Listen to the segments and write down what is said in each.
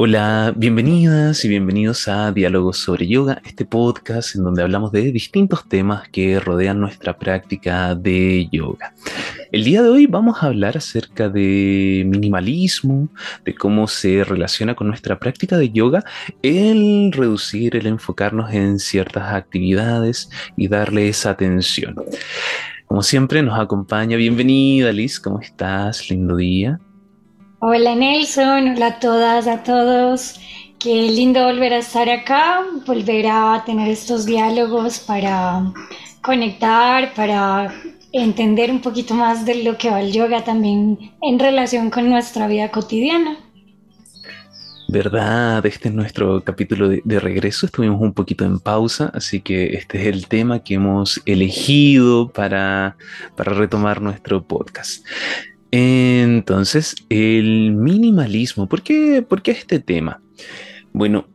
Hola, bienvenidas y bienvenidos a Diálogos sobre Yoga, este podcast en donde hablamos de distintos temas que rodean nuestra práctica de yoga. El día de hoy vamos a hablar acerca de minimalismo, de cómo se relaciona con nuestra práctica de yoga el reducir, el enfocarnos en ciertas actividades y darle esa atención. Como siempre nos acompaña, bienvenida Liz, ¿cómo estás? Lindo día. Hola Nelson, hola a todas, a todos. Qué lindo volver a estar acá, volver a tener estos diálogos para conectar, para entender un poquito más de lo que va el yoga también en relación con nuestra vida cotidiana. ¿Verdad? Este es nuestro capítulo de, regreso. Estuvimos un poquito en pausa, así que este es el tema que hemos elegido para, para retomar nuestro podcast. Entonces, el minimalismo, ¿por qué, este tema? Bueno,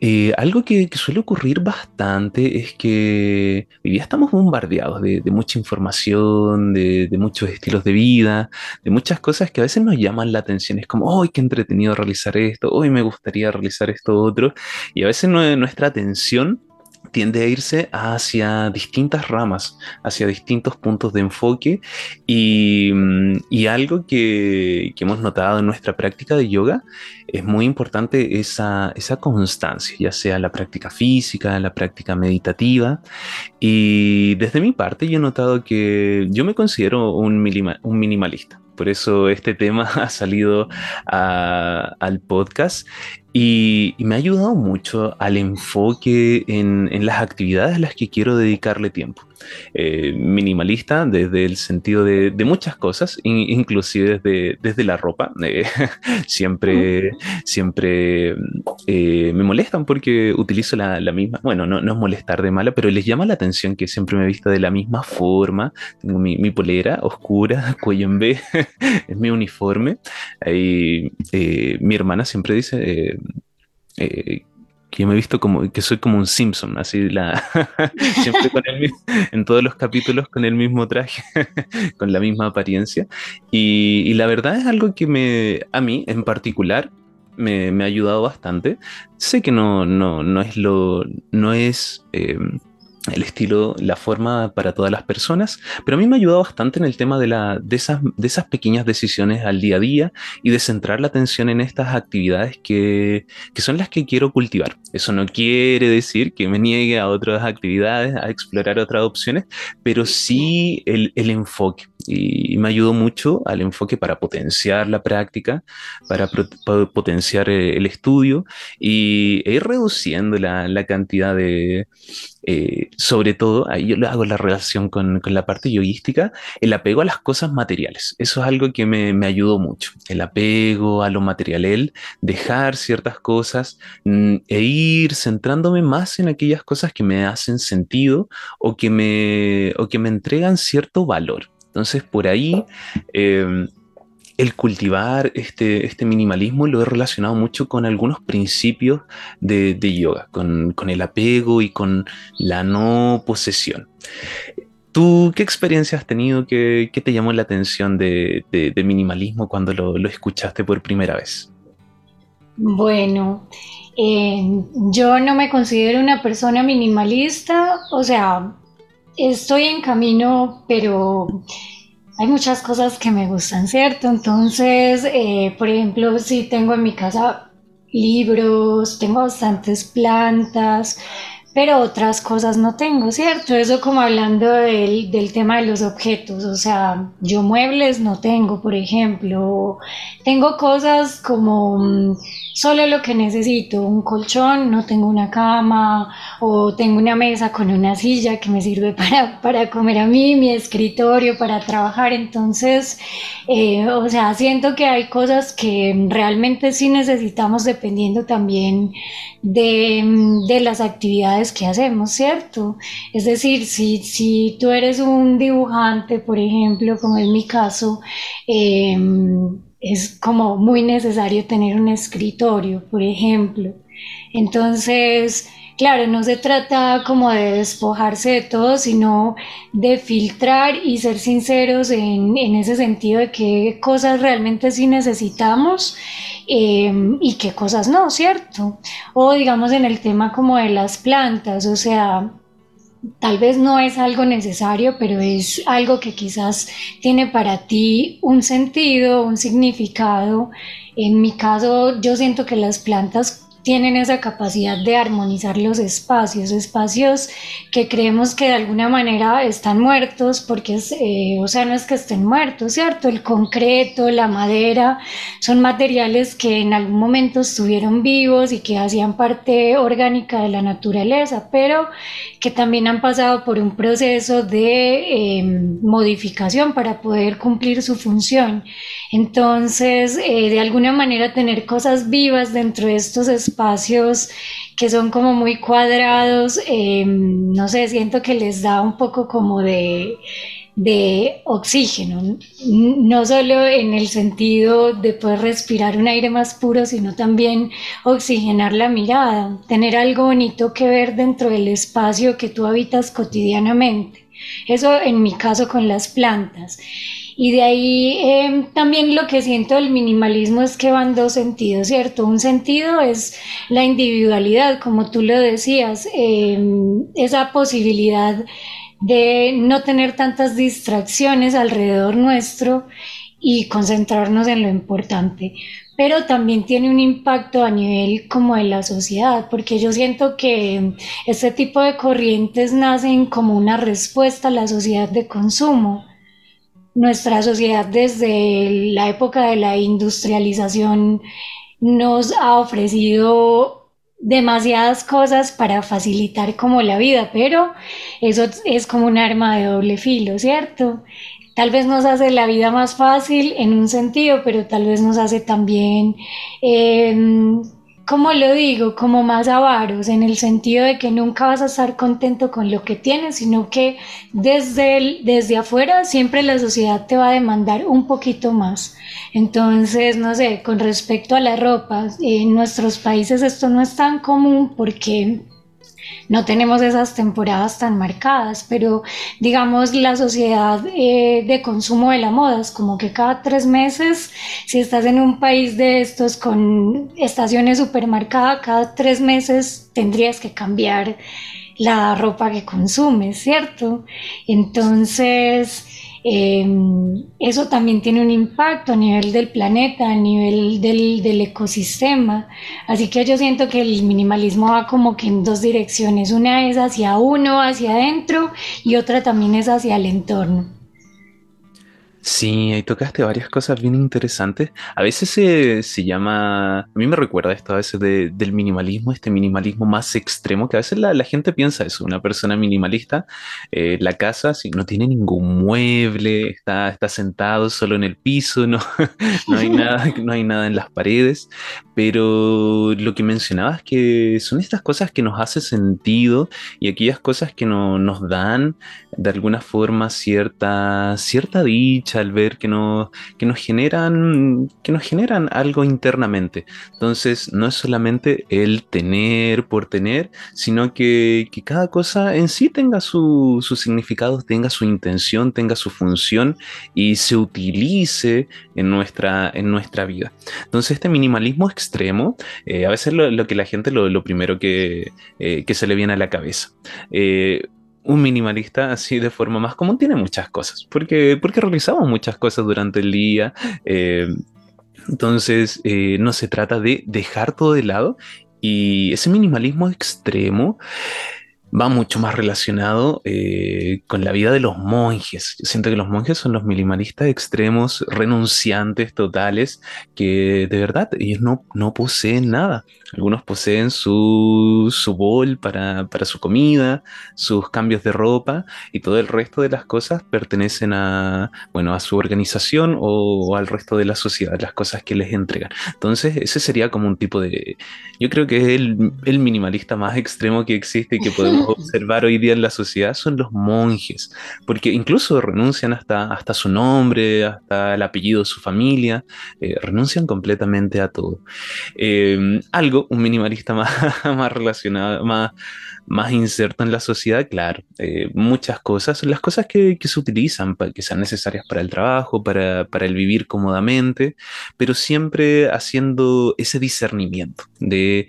eh, algo que, suele ocurrir bastante es que hoy día estamos bombardeados de, mucha información, de, muchos estilos de vida, de muchas cosas que a veces nos llaman la atención. Es como, ¡ay, qué entretenido realizar esto! ¡Hoy me gustaría realizar esto otro! Y a veces nuestra atención tiende a irse hacia distintas ramas, hacia distintos puntos de enfoque. Y, mm, algo que, hemos notado en nuestra práctica de yoga es muy importante esa, constancia, ya sea la práctica física, la práctica meditativa. Y desde mi parte yo he notado que yo me considero un minimalista. Por eso este tema ha salido al podcast y, me ha ayudado mucho al enfoque en, en, las actividades a las que quiero dedicarle tiempo. Eh, minimalista desde el sentido de, de muchas cosas, inclusive desde, desde, la ropa. Eh, siempre siempre eh, me molestan porque utilizo la, la misma, bueno, no, no, es molestar de mala, pero les llama la atención que siempre me he visto de la misma forma. Tengo mi, mi polera oscura, cuello en B, es mi uniforme. y mi hermana siempre dice eh, que yo me he visto como que soy como un Simpson, así la siempre con el en todos los capítulos con el mismo traje, con la misma apariencia. Y, la verdad es algo que me, a mí en particular, me, ha ayudado bastante. Sé que no, no, no es lo, no es eh, el estilo, la forma para todas las personas, pero a mí me ha ayudado bastante en el tema de, la, de, esas, de esas pequeñas decisiones al día a día y de centrar la atención en estas actividades que, que son las que quiero cultivar. Eso no quiere decir que me niegue a otras actividades, a explorar otras opciones, pero sí el, el enfoque y me ayudó mucho al enfoque para potenciar la práctica, para, potenciar eh, el estudio y e ir reduciendo la, la cantidad de, eh, sobre todo, ahí yo hago la relación con, con, la parte yoguística, el apego a las cosas materiales. Eso es algo que me, me ayudó mucho, el apego a lo material, el dejar ciertas cosas mm, e ir centrándome más en aquellas cosas que me hacen sentido o que me, o que me entregan cierto valor. Entonces, por ahí, em, el cultivar este, este, minimalismo lo he relacionado mucho con algunos principios de, yoga, con, el apego y con la no posesión. ¿Tú qué experiencia has tenido? ¿Qué, te llamó la atención de, minimalismo cuando lo, escuchaste por primera vez? Bueno, eh, yo no me considero una persona minimalista, o sea, estoy en camino, pero hay muchas cosas que me gustan, ¿cierto? Entonces, eh, por ejemplo, si tengo en mi casa libros, tengo bastantes plantas, pero otras cosas no tengo, ¿cierto? Eso como hablando del, del, tema de los objetos, o sea, yo muebles no tengo, por ejemplo, tengo cosas como mm, solo lo que necesito, un colchón, no tengo una cama o tengo una mesa con una silla que me sirve para, para comer a mí, mi escritorio para trabajar, entonces, eh, o sea, siento que hay cosas que realmente sí necesitamos dependiendo también de, de las actividades que hacemos, ¿cierto? Es decir, si, si tú eres un dibujante, por ejemplo, como es mi caso, eh, es como muy necesario tener un escritorio, por ejemplo. Entonces, claro, no se trata como de despojarse de todo, sino de filtrar y ser sinceros en, ese sentido de qué cosas realmente sí necesitamos em, y qué cosas no, ¿cierto? O digamos en el tema como de las plantas, o sea, tal vez no es algo necesario, pero es algo que quizás tiene para ti un sentido, un significado. En mi caso, yo siento que las plantas tienen esa capacidad de armonizar los espacios, espacios que creemos que de alguna manera están muertos, porque eh, o sea, no es que estén muertos, ¿cierto? El concreto, la madera, son materiales que en algún momento estuvieron vivos y que hacían parte orgánica de la naturaleza, pero que también han pasado por un proceso de em, modificación para poder cumplir su función. Entonces, eh, de alguna manera tener cosas vivas dentro de estos espacios que son como muy cuadrados, em, no sé, siento que les da un poco como de, de oxígeno, no solo en el sentido de poder respirar un aire más puro, sino también oxigenar la mirada, tener algo bonito que ver dentro del espacio que tú habitas cotidianamente. Eso en mi caso con las plantas. Y de ahí em, también lo que siento del minimalismo es que van dos sentidos, ¿cierto? Un sentido es la individualidad, como tú lo decías, em, esa posibilidad de no tener tantas distracciones alrededor nuestro y concentrarnos en lo importante. Pero también tiene un impacto a nivel como de la sociedad, porque yo siento que este tipo de corrientes nacen como una respuesta a la sociedad de consumo nuestra sociedad desde la época de la industrialización nos ha ofrecido demasiadas cosas para facilitar como la vida, pero eso es como un arma de doble filo, ¿cierto? Tal vez nos hace la vida más fácil en un sentido, pero tal vez nos hace también eh, como lo digo, como más avaros, en el sentido de que nunca vas a estar contento con lo que tienes, sino que desde, desde afuera siempre la sociedad te va a demandar un poquito más. Entonces, no sé, con respecto a la ropa, en nuestros países esto no es tan común porque no tenemos esas temporadas tan marcadas, pero digamos la sociedad eh, de consumo de la moda es como que cada tres meses, si estás en un país de estos con estaciones supermercadas, cada tres meses tendrías que cambiar la ropa que consumes, ¿cierto? Entonces, Em, eso también tiene un impacto a nivel del planeta, a nivel del, del, ecosistema. Así que yo siento que el minimalismo va como que en dos direcciones. Una es hacia uno, hacia adentro, y otra también es hacia el entorno. Sí, ahí tocaste varias cosas bien interesantes. A veces se, se llama, a mí me recuerda esto a veces del minimalismo, este minimalismo más extremo, que a veces la, gente piensa eso, una persona minimalista, eh, la casa si no tiene ningún mueble, está, está sentado solo en el piso, no, no, hay nada, no hay nada en las paredes, pero lo que mencionabas que son estas cosas que nos hacen sentido y aquellas cosas que no, nos dan de alguna forma cierta, cierta dicha al ver que, no, que, nos generan, que nos generan algo internamente. Entonces, no es solamente el tener por tener, sino que, que cada cosa en sí tenga su, su, significado, tenga su intención, tenga su función y se utilice en nuestra, en nuestra vida. Entonces, este minimalismo extremo, eh, a veces lo, lo, que la gente, lo, primero que, eh, que, se le viene a la cabeza. Eh, un minimalista así de forma más común tiene muchas cosas, porque, porque realizamos muchas cosas durante el día. Entonces, no se trata de dejar todo de lado y ese minimalismo extremo va mucho más relacionado eh, con la vida de los monjes. Siento que los monjes son los minimalistas extremos, renunciantes totales, que de verdad ellos no, no poseen nada. Algunos poseen su, su bol para, para, su comida, sus cambios de ropa y todo el resto de las cosas pertenecen a, bueno, a su organización o, al resto de la sociedad, las cosas que les entregan. Entonces ese sería como un tipo de, yo creo que es el, el minimalista más extremo que existe y que podemos observar hoy día en la sociedad son los monjes, porque incluso renuncian hasta, hasta su nombre, hasta el apellido de su familia, eh, renuncian completamente a todo. Eh, algo, un minimalista más, más relacionado, más, más inserto en la sociedad, claro, eh, muchas cosas, las cosas que, se utilizan, para, que sean necesarias para el trabajo, para, para el vivir cómodamente, pero siempre haciendo ese discernimiento de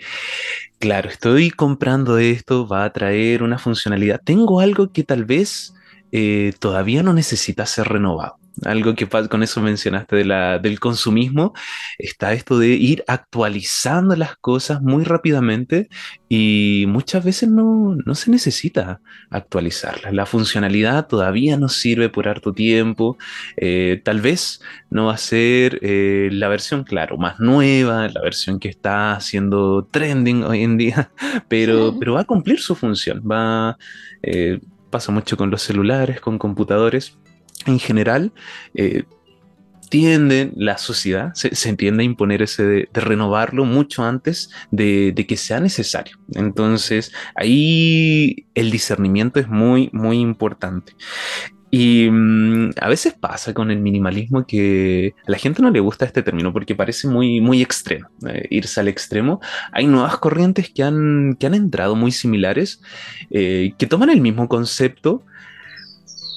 claro, estoy comprando esto, va a traer una funcionalidad. Tengo algo que tal vez eh, todavía no necesita ser renovado. Algo que con eso mencionaste de la, del consumismo, está esto de ir actualizando las cosas muy rápidamente y muchas veces no, no se necesita actualizarlas. La funcionalidad todavía nos sirve por harto tiempo. Eh, tal vez no va a ser eh, la versión, claro, más nueva, la versión que está haciendo trending hoy en día, pero, pero va a cumplir su función. Va, eh, pasa mucho con los celulares, con computadores en general, eh, tiende la sociedad, se, se, entiende a imponer ese de, renovarlo mucho antes de, que sea necesario. Entonces, ahí el discernimiento es muy, muy importante. Y mm, a veces pasa con el minimalismo que a la gente no le gusta este término porque parece muy, muy extremo, eh, irse al extremo. Hay nuevas corrientes que han, que han entrado muy similares, eh, que toman el mismo concepto,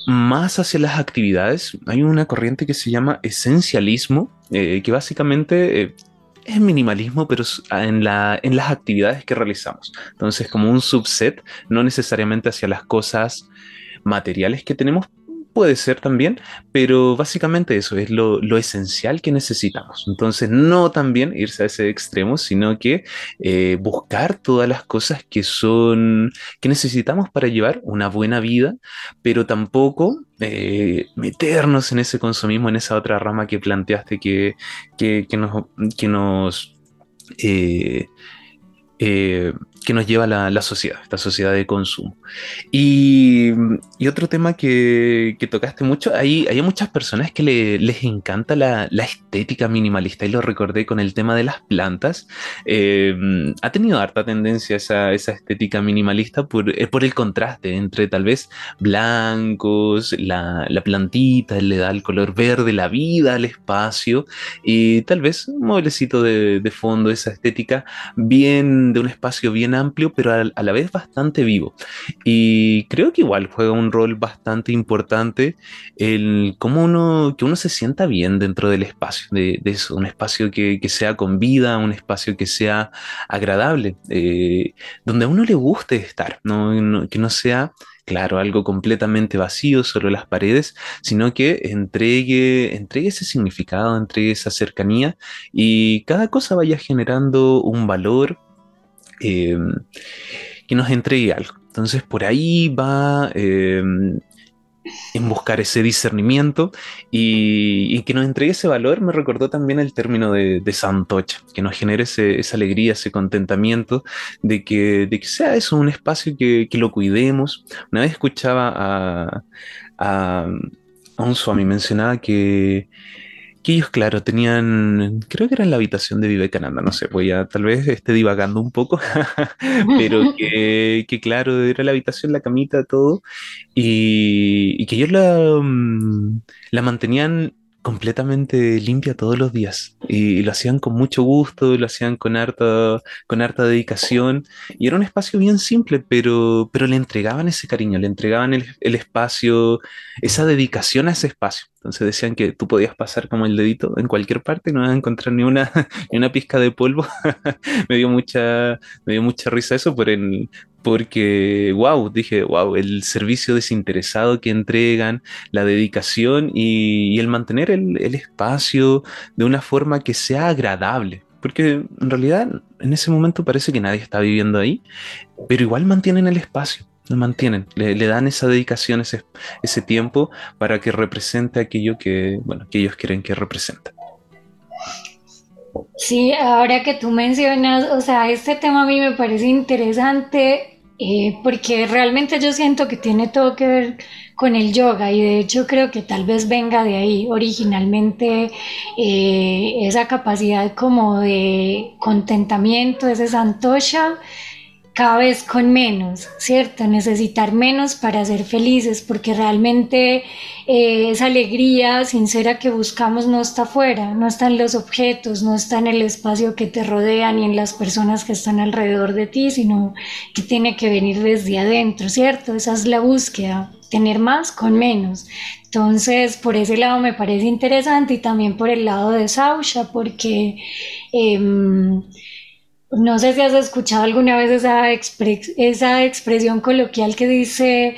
más hacia las actividades, hay una corriente que se llama esencialismo, eh, que básicamente eh, es minimalismo, pero en, la, en las actividades que realizamos. Entonces, como un subset, no necesariamente hacia las cosas materiales que tenemos, puede ser también, pero básicamente eso es lo, esencial que necesitamos. Entonces, no también irse a ese extremo, sino que eh, buscar todas las cosas que son, que necesitamos para llevar una buena vida, pero tampoco eh, meternos en ese consumismo, en esa otra rama que planteaste que, que, nos... Que nos eh, que nos lleva la, la, sociedad, esta sociedad de consumo. Y, otro tema que, que, tocaste mucho, hay, hay muchas personas que le, les encanta la, la, estética minimalista y lo recordé con el tema de las plantas. Eh, ha tenido harta tendencia esa, esa estética minimalista por, eh, por el contraste entre tal vez blancos, la, la plantita le da el color verde, la vida al espacio y tal vez un mueblecito de, de fondo, esa estética bien de un espacio bien amplio, pero a, la vez bastante vivo. Y creo que igual juega un rol bastante importante el cómo uno, que uno se sienta bien dentro del espacio, de, eso, un espacio que, sea con vida, un espacio que sea agradable, eh, donde a uno le guste estar, que no sea claro, algo completamente vacío, solo las paredes, sino que entregue, entregue ese significado, entregue esa cercanía y cada cosa vaya generando un valor, Em, que nos entregue algo. Entonces por ahí va em, en buscar ese discernimiento y, que nos entregue ese valor. Me recordó también el término de, santocha, que nos genere esa alegría, ese contentamiento de que, de sea eso un espacio que, lo cuidemos. Una vez escuchaba a, a, a un Swami mencionaba que que ellos, claro, tenían, creo que era en la habitación de Vivekananda, no sé, voy a tal vez esté divagando un poco, pero que, que, claro, era la habitación, la camita, todo, y, y que ellos la, mm, la mantenían completamente limpia todos los días y, lo hacían con mucho gusto, lo hacían con harta, con harta dedicación y era un espacio bien simple, pero, pero le entregaban ese cariño, le entregaban el, el espacio, esa dedicación a ese espacio. Entonces decían que tú podías pasar como el dedito en cualquier parte y no vas a encontrar ni una, ni una pizca de polvo. me, dio mucha, me dio mucha risa eso por el, porque, wow, dije, wow, el servicio desinteresado que entregan, la dedicación y, el mantener el, espacio de una forma que sea agradable. Porque en realidad en ese momento parece que nadie está viviendo ahí, pero igual mantienen el espacio lo mantienen, le, dan esa dedicación, ese, ese tiempo para que represente aquello que, bueno, que ellos quieren que represente. Sí, ahora que tú mencionas, o sea, este tema a mí me parece interesante eh, porque realmente yo siento que tiene todo que ver con el yoga y de hecho creo que tal vez venga de ahí. Originalmente eh, esa capacidad como de contentamiento, ese santosha cada vez con menos, ¿cierto? Necesitar menos para ser felices, porque realmente eh, esa alegría sincera que buscamos no está afuera, no está en los objetos, no está en el espacio que te rodea ni en las personas que están alrededor de ti, sino que tiene que venir desde adentro, ¿cierto? Esa es la búsqueda, tener más con menos. Entonces, por ese lado me parece interesante y también por el lado de Sausha, porque... Em, no sé si has escuchado alguna vez esa, esa expresión coloquial que dice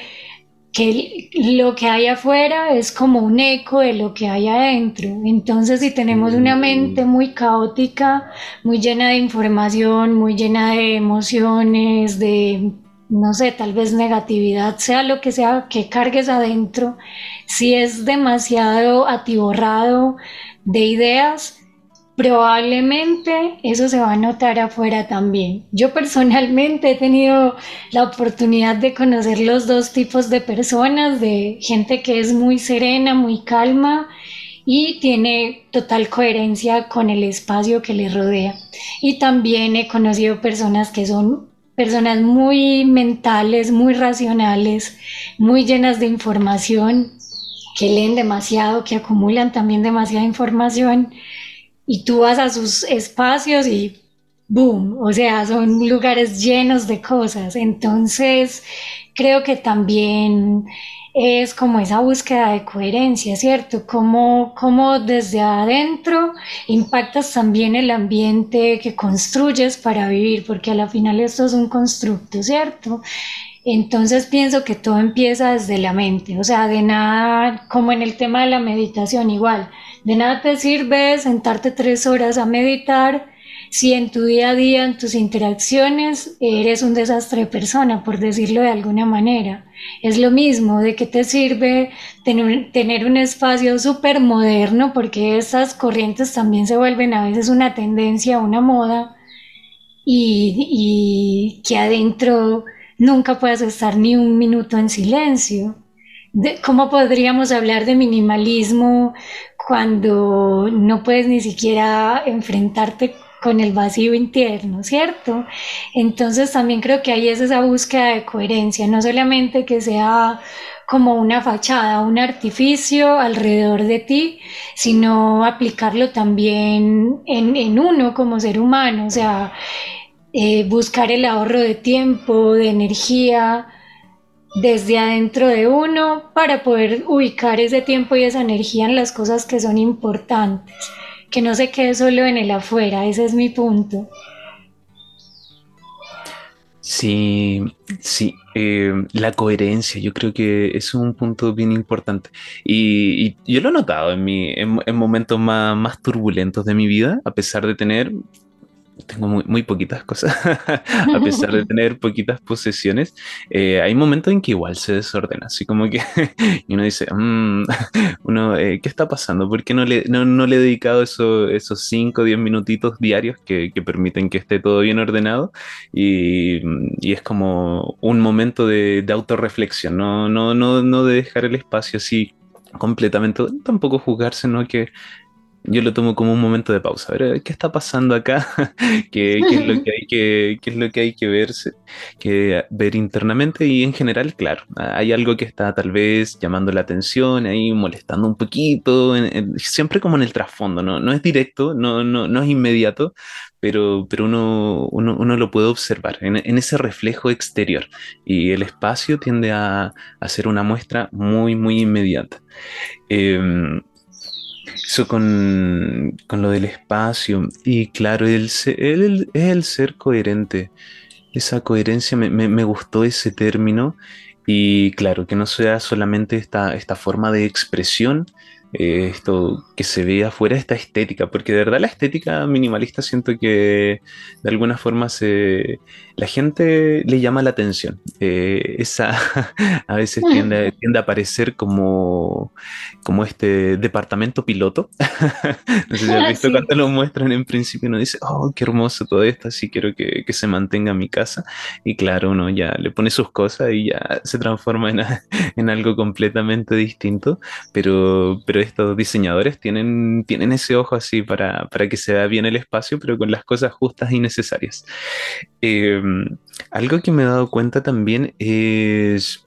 que lo que hay afuera es como un eco de lo que hay adentro. Entonces, si tenemos una mm. mente muy caótica, muy llena de información, muy llena de emociones, de, no sé, tal vez negatividad, sea lo que sea que cargues adentro, si es demasiado atiborrado de ideas, probablemente eso se va a notar afuera también. Yo personalmente he tenido la oportunidad de conocer los dos tipos de personas, de gente que es muy serena, muy calma y tiene total coherencia con el espacio que le rodea. Y también he conocido personas que son personas muy mentales, muy racionales, muy llenas de información, que leen demasiado, que acumulan también demasiada información y tú vas a sus espacios y boom, o sea, son lugares llenos de cosas. Entonces, creo que también es como esa búsqueda de coherencia, ¿cierto? Cómo, cómo desde adentro impactas también el ambiente que construyes para vivir, porque a la final esto es un constructo, ¿cierto? Entonces pienso que todo empieza desde la mente, o sea, de nada, como en el tema de la meditación igual, de nada te sirve sentarte tres horas a meditar si en tu día a día, en tus interacciones, eres un desastre de persona, por decirlo de alguna manera. Es lo mismo, de qué te sirve tener, un espacio súper moderno, porque esas corrientes también se vuelven a veces una tendencia, una moda, y, que adentro nunca puedas estar ni un minuto en silencio. ¿Cómo podríamos hablar de minimalismo cuando no puedes ni siquiera enfrentarte con el vacío interno, ¿cierto? Entonces también creo que ahí es esa búsqueda de coherencia, no solamente que sea como una fachada, un artificio alrededor de ti, sino aplicarlo también en, uno como ser humano, o sea, eh, buscar el ahorro de tiempo, de energía, desde adentro de uno para poder ubicar ese tiempo y esa energía en las cosas que son importantes, que no se quede solo en el afuera, ese es mi punto. Sí, sí, eh, la coherencia yo creo que es un punto bien importante y, yo lo he notado en, mi, en, momentos más, más turbulentos de mi vida, a pesar de tener tengo muy, muy poquitas cosas, a pesar de tener poquitas posesiones, eh, hay momentos en que igual se desordena, así como que y uno dice, mm, uno, eh, ¿qué está pasando? ¿Por qué no le, no, no le he dedicado eso, esos 5 o 10 minutitos diarios que, que, permiten que esté todo bien ordenado? Y, y es como un momento de, de autorreflexión, no, no, no, no de dejar el espacio así completamente, tampoco juzgarse, ¿no? Que yo lo tomo como un momento de pausa. A ver, ¿qué está pasando acá? ¿Qué, es lo que hay que, qué es lo que hay que verse, que ver internamente? Y en general, claro, hay algo que está tal vez llamando la atención, ahí molestando un poquito, siempre como en el trasfondo, ¿no? No es directo, no, no, no es inmediato, pero, pero uno, uno, uno lo puede observar en, en, ese reflejo exterior. Y el espacio tiende a, a ser una muestra muy, muy inmediata. Eh, eso con, lo del espacio. Y claro, el, es el ser coherente. Esa coherencia, me, me, gustó ese término. Y claro, que no sea solamente esta, esta forma de expresión, eh, esto que se ve afuera, esta estética, porque de verdad la estética minimalista siento que de alguna forma se, la gente le llama la atención. Eh, esa a veces tiende, tiende, a parecer como, como este departamento piloto. no sé si has visto cuando lo muestran en principio, uno dice, oh, qué hermoso todo esto, así quiero que, que, se mantenga en mi casa. Y claro, uno ya le pone sus cosas y ya se transforma en, en algo completamente distinto, pero, pero estos diseñadores tienen, tienen ese ojo así para, para, que se vea bien el espacio, pero con las cosas justas y necesarias. Em, algo que me he dado cuenta también es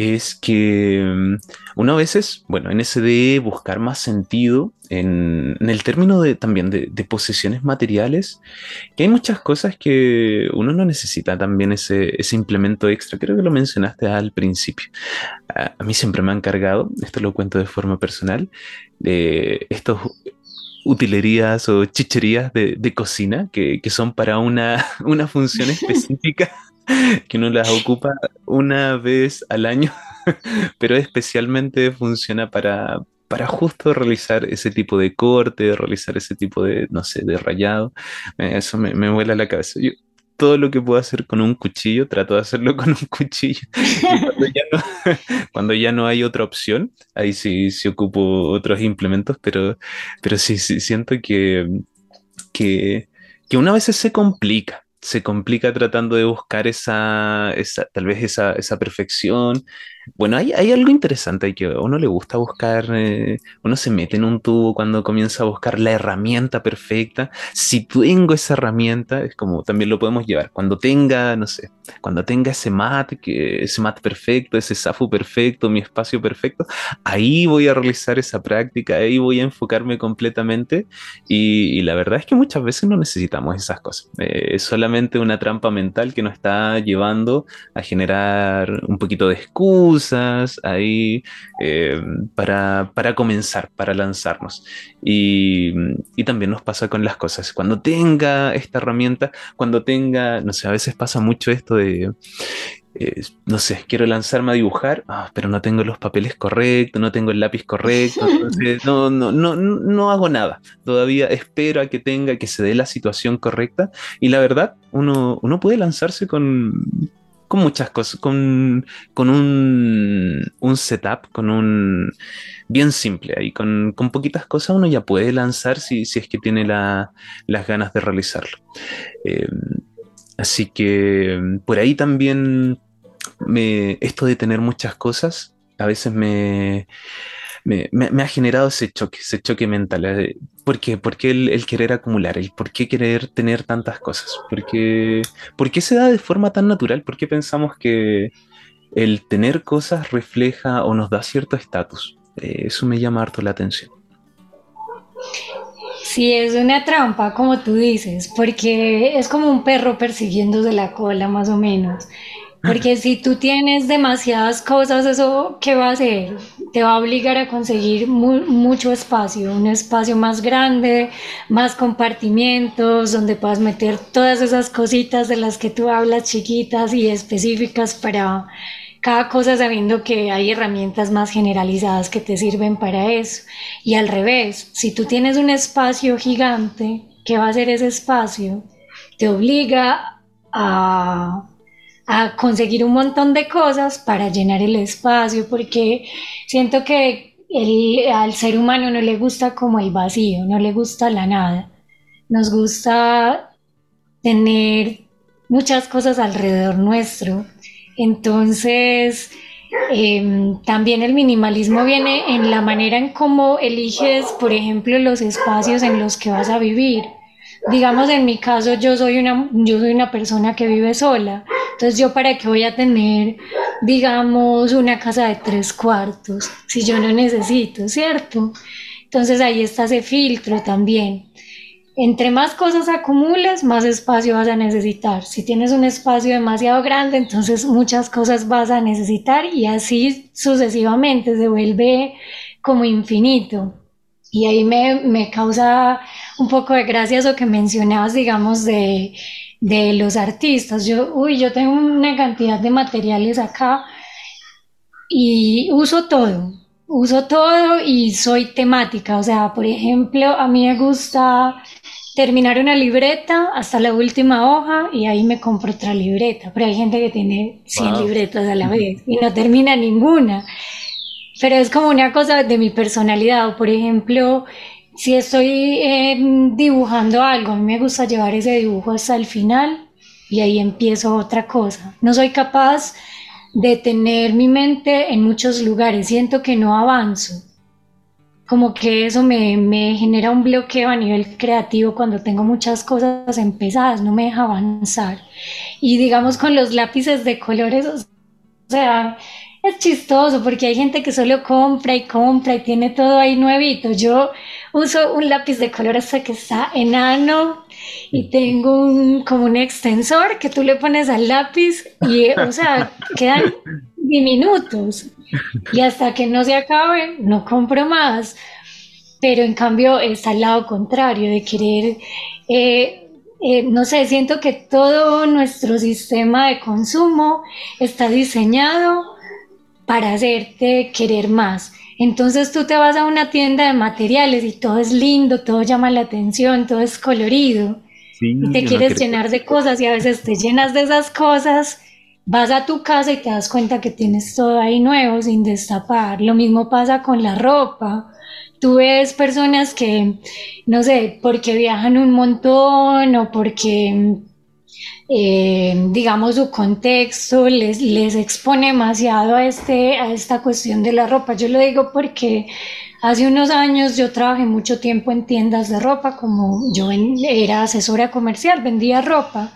es que mm, uno a veces, bueno, en ese de buscar más sentido, en, el término de, también de, posesiones materiales, que hay muchas cosas que uno no necesita también ese, implemento extra. Creo que lo mencionaste al principio. A, mí siempre me han cargado, esto lo cuento de forma personal, de estos utilerías o chicherías de, cocina que, son para una, una función específica que uno las ocupa una vez al año, pero especialmente funciona para, para justo realizar ese tipo de corte, realizar ese tipo de, no sé, de rayado. Eh, eso me, me vuela la cabeza. Todo lo que puedo hacer con un cuchillo, trato de hacerlo con un cuchillo. cuando, ya no, hay otra opción, ahí sí, sí ocupo otros implementos, pero, pero sí, siento que, que, que una vez se complica se complica tratando de buscar esa, esa tal vez esa, esa perfección, bueno, hay, algo interesante que a uno le gusta buscar, eh, uno se mete en un tubo cuando comienza a buscar la herramienta perfecta. Si tengo esa herramienta, es como también lo podemos llevar. Cuando tenga, no sé, cuando tenga ese mat, que, ese mat perfecto, ese SAFU perfecto, mi espacio perfecto, ahí voy a realizar esa práctica, ahí voy a enfocarme completamente. Y, la verdad es que muchas veces no necesitamos esas cosas. Eh, es solamente una trampa mental que nos está llevando a generar un poquito de escudo ahí eh, para, para, comenzar, para lanzarnos. Y, y, también nos pasa con las cosas. Cuando tenga esta herramienta, cuando tenga, no sé, a veces pasa mucho esto de... Eh, no sé, quiero lanzarme a dibujar, ah, pero no tengo los papeles correctos, no tengo el lápiz correcto, no, no, no, no hago nada. Todavía espero a que tenga, que se dé la situación correcta. Y la verdad, uno, uno puede lanzarse con, con muchas cosas, con, un, un, setup, con un bien simple ahí, con, poquitas cosas uno ya puede lanzar si, si es que tiene las ganas de realizarlo. Em, así que por ahí también me, esto de tener muchas cosas a veces me, me, ha generado ese choque, ese choque mental. Eh, ¿Por qué? ¿Por qué el, querer acumular? ¿El por qué querer tener tantas cosas? ¿Por qué, ¿Por qué se da de forma tan natural? ¿Por qué pensamos que el tener cosas refleja o nos da cierto estatus? Eh, eso me llama harto la atención. Sí, es una trampa, como tú dices, porque es como un perro persiguiéndose la cola, más o menos. Porque si tú tienes demasiadas cosas, ¿eso qué va a hacer? Te va a obligar a conseguir mucho espacio, un espacio más grande, más compartimientos, donde puedas meter todas esas cositas de las que tú hablas, chiquitas y específicas para cada cosa, sabiendo que hay herramientas más generalizadas que te sirven para eso. Y al revés, si tú tienes un espacio gigante, ¿qué va a hacer ese espacio? Te obliga a a conseguir un montón de cosas para llenar el espacio, porque siento que al ser humano no le gusta como el vacío, no le gusta la nada. Nos gusta tener muchas cosas alrededor nuestro. Entonces, em, también el minimalismo viene en la manera en cómo eliges, por ejemplo, los espacios en los que vas a vivir. Digamos, en mi caso, yo soy una, yo soy una persona que vive sola entonces yo para qué voy a tener, digamos, una casa de tres cuartos si yo no necesito, ¿cierto? Entonces ahí está ese filtro también. Entre más cosas acumules, más espacio vas a necesitar. Si tienes un espacio demasiado grande, entonces muchas cosas vas a necesitar y así sucesivamente se vuelve como infinito. Y ahí me, me causa un poco de gracia eso que mencionabas, digamos, de de los artistas. Yo, uy, yo tengo una cantidad de materiales acá y uso todo, uso todo y soy temática. O sea, por ejemplo, a mí me gusta terminar una libreta hasta la última hoja y ahí me compro otra libreta. Pero hay gente que tiene 100 libretas a la vez y no termina ninguna. Pero es como una cosa de mi personalidad. por ejemplo, si estoy em, dibujando algo, a mí me gusta llevar ese dibujo hasta el final y ahí empiezo otra cosa. No soy capaz de tener mi mente en muchos lugares, siento que no avanzo. como que eso me, me, genera un bloqueo a nivel creativo cuando tengo muchas cosas empezadas, no me deja avanzar. Y digamos con los lápices de colores, o sea, es chistoso porque hay gente que solo compra y compra y tiene todo ahí nuevito. Yo uso un lápiz de color hasta que está enano y tengo un, como un extensor que tú le pones al lápiz y, o sea, quedan diminutos. Y hasta que no se acabe, no compro más. Pero en cambio está al lado contrario de querer, eh, eh, no sé, siento que todo nuestro sistema de consumo está diseñado para hacerte querer más. Entonces tú te vas a una tienda de materiales y todo es lindo, todo llama la atención, todo es colorido. y te quieres llenar de cosas y a veces te llenas de esas cosas, vas a tu casa y te das cuenta que tienes todo ahí nuevo sin destapar. Lo mismo pasa con la ropa. Tú ves personas que, no sé, porque viajan un montón o porque eh, digamos, su contexto les, les expone demasiado a, este, a esta cuestión de la ropa. Yo lo digo porque hace unos años yo trabajé mucho tiempo en tiendas de ropa, como yo era asesora comercial, vendía ropa.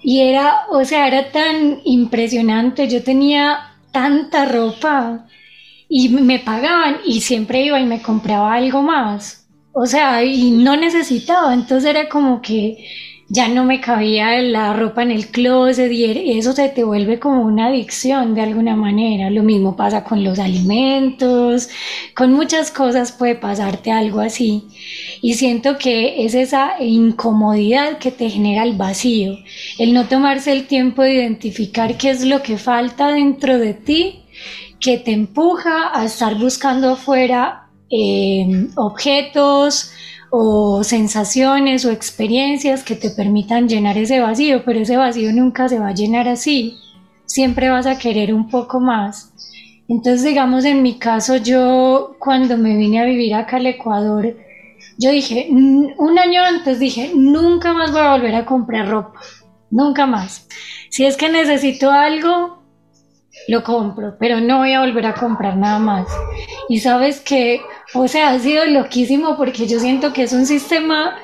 Y era, o sea, era tan impresionante, yo tenía tanta ropa y me pagaban y siempre iba y me compraba algo más. O sea, y no necesitaba, entonces era como que ya no me cabía la ropa en el closet y eso se te vuelve como una adicción de alguna manera. Lo mismo pasa con los alimentos, con muchas cosas puede pasarte algo así. Y siento que es esa incomodidad que te genera el vacío, el no tomarse el tiempo de identificar qué es lo que falta dentro de ti, que te empuja a estar buscando afuera eh, objetos, o sensaciones o experiencias que te permitan llenar ese vacío, pero ese vacío nunca se va a llenar así, siempre vas a querer un poco más. Entonces, digamos, en mi caso, yo cuando me vine a vivir acá al Ecuador, yo dije, un año antes dije, nunca más voy a volver a comprar ropa, nunca más. Si es que necesito algo, lo compro, pero no voy a volver a comprar nada más. Y sabes que o sea, ha sido loquísimo porque yo siento que es un sistema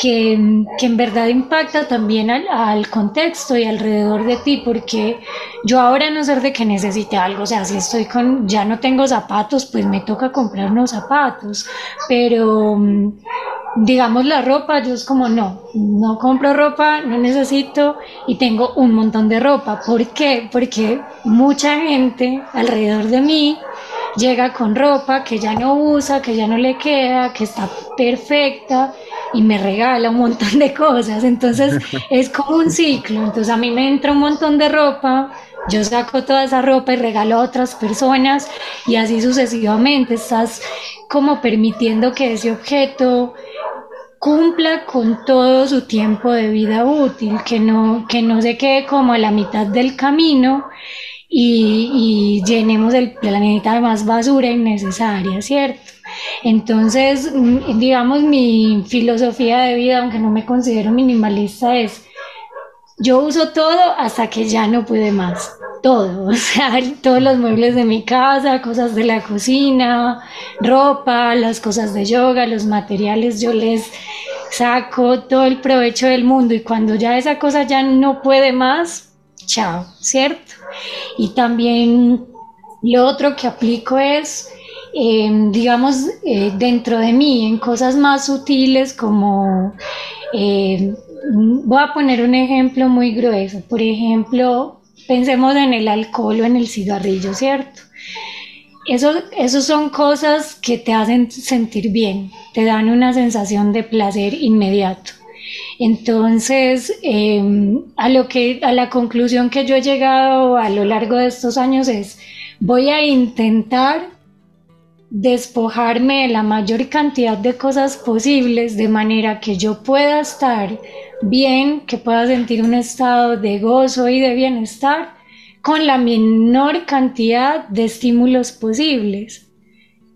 que, en verdad impacta también al, contexto y alrededor de ti, porque yo ahora no sé de que necesite algo, o sea, si estoy con, ya no tengo zapatos, pues me toca comprar unos zapatos, pero digamos la ropa, yo es como no, no compro ropa, no necesito y tengo un montón de ropa. ¿Por qué? Porque mucha gente alrededor de mí llega con ropa que ya no usa, que ya no le queda, que está perfecta y me regala un montón de cosas. Entonces es como un ciclo. Entonces a mí me entra un montón de ropa, yo saco toda esa ropa y regalo a otras personas y así sucesivamente. Estás como permitiendo que ese objeto cumpla con todo su tiempo de vida útil, que no, que no se quede como a la mitad del camino y, llenemos el planeta de más basura innecesaria, ¿cierto? Entonces, mm, digamos, mi filosofía de vida, aunque no me considero minimalista, es yo uso todo hasta que ya no puede más. Todo, o sea, todos los muebles de mi casa, cosas de la cocina, ropa, las cosas de yoga, los materiales, yo les saco todo el provecho del mundo y cuando ya esa cosa ya no puede más, chao, ¿cierto? Y también lo otro que aplico es, em, digamos, eh, dentro de mí, en cosas más sutiles como, em, voy a poner un ejemplo muy grueso, por ejemplo, pensemos en el alcohol o en el cigarrillo, ¿cierto? Eso, son cosas que te hacen sentir bien, te dan una sensación de placer inmediato. Entonces, em, a, lo que, a la conclusión que yo he llegado a lo largo de estos años es, voy a intentar despojarme de la mayor cantidad de cosas posibles de manera que yo pueda estar bien, que pueda sentir un estado de gozo y de bienestar con la menor cantidad de estímulos posibles.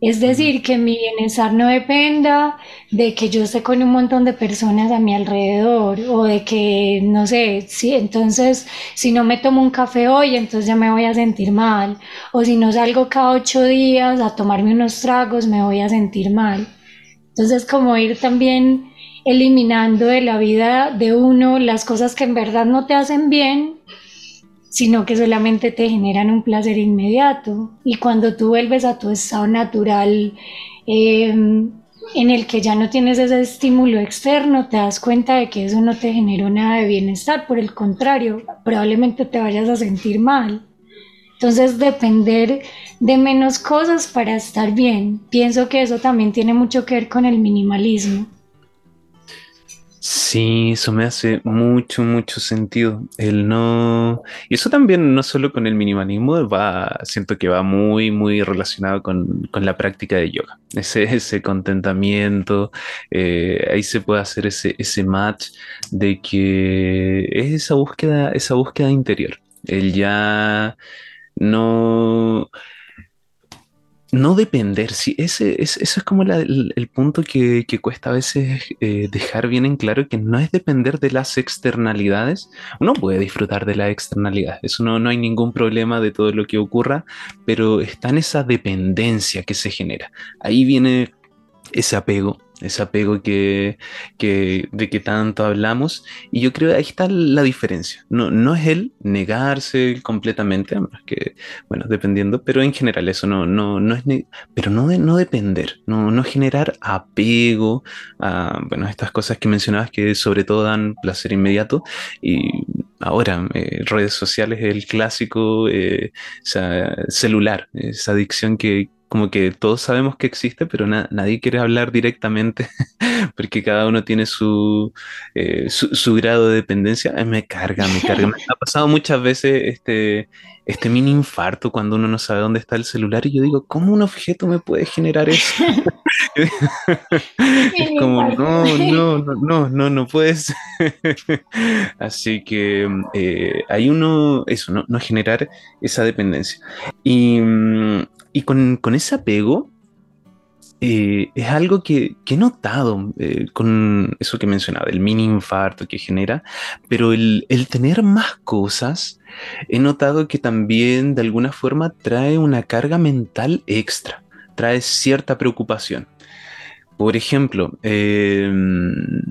Es decir, que mi bienestar no dependa de que yo esté con un montón de personas a mi alrededor o de que, no sé, si entonces si no me tomo un café hoy, entonces ya me voy a sentir mal. O si no salgo cada ocho días a tomarme unos tragos, me voy a sentir mal. Entonces como ir también eliminando de la vida de uno las cosas que en verdad no te hacen bien sino que solamente te generan un placer inmediato. Y cuando tú vuelves a tu estado natural, em, en el que ya no tienes ese estímulo externo, te das cuenta de que eso no te generó nada de bienestar, por el contrario, probablemente te vayas a sentir mal. Entonces, depender de menos cosas para estar bien. Pienso que eso también tiene mucho que ver con el minimalismo. Sí, eso me hace mucho, mucho sentido. El no. Y eso también, no solo con el minimalismo, va, siento que va muy, muy relacionado con, la práctica de yoga. Ese, ese contentamiento, eh, ahí se puede hacer ese, ese match de que es esa búsqueda, esa búsqueda interior. El ya no no depender, sí, ese, es como el, punto que, cuesta a veces eh, dejar bien en claro, que no es depender de las externalidades. Uno puede disfrutar de la externalidad, eso no, no hay ningún problema de todo lo que ocurra, pero está en esa dependencia que se genera. Ahí viene ese apego, ese apego que, de que tanto hablamos. Y yo creo que ahí está la diferencia. No, no es el negarse completamente, que, bueno, dependiendo, pero en general eso no, no, no es, pero no, de, no depender, no, no generar apego a, bueno, estas cosas que mencionabas que sobre todo dan placer inmediato. Y ahora, eh, redes sociales, el clásico eh, celular, esa adicción que, como que todos sabemos que existe, pero nadie quiere hablar directamente porque cada uno tiene su, eh, su, grado de dependencia. me carga, me carga. Me ha pasado muchas veces este, este mini infarto cuando uno no sabe dónde está el celular y yo digo, ¿cómo un objeto me puede generar eso? es como, no, no, no, no, no, no puedes. Así que eh, hay uno, eso, no, no generar esa dependencia. Y mm, y con, ese apego eh, es algo que, he notado eh, con eso que mencionaba, el mini infarto que genera, pero el, tener más cosas, he notado que también de alguna forma trae una carga mental extra, trae cierta preocupación. Por ejemplo, em,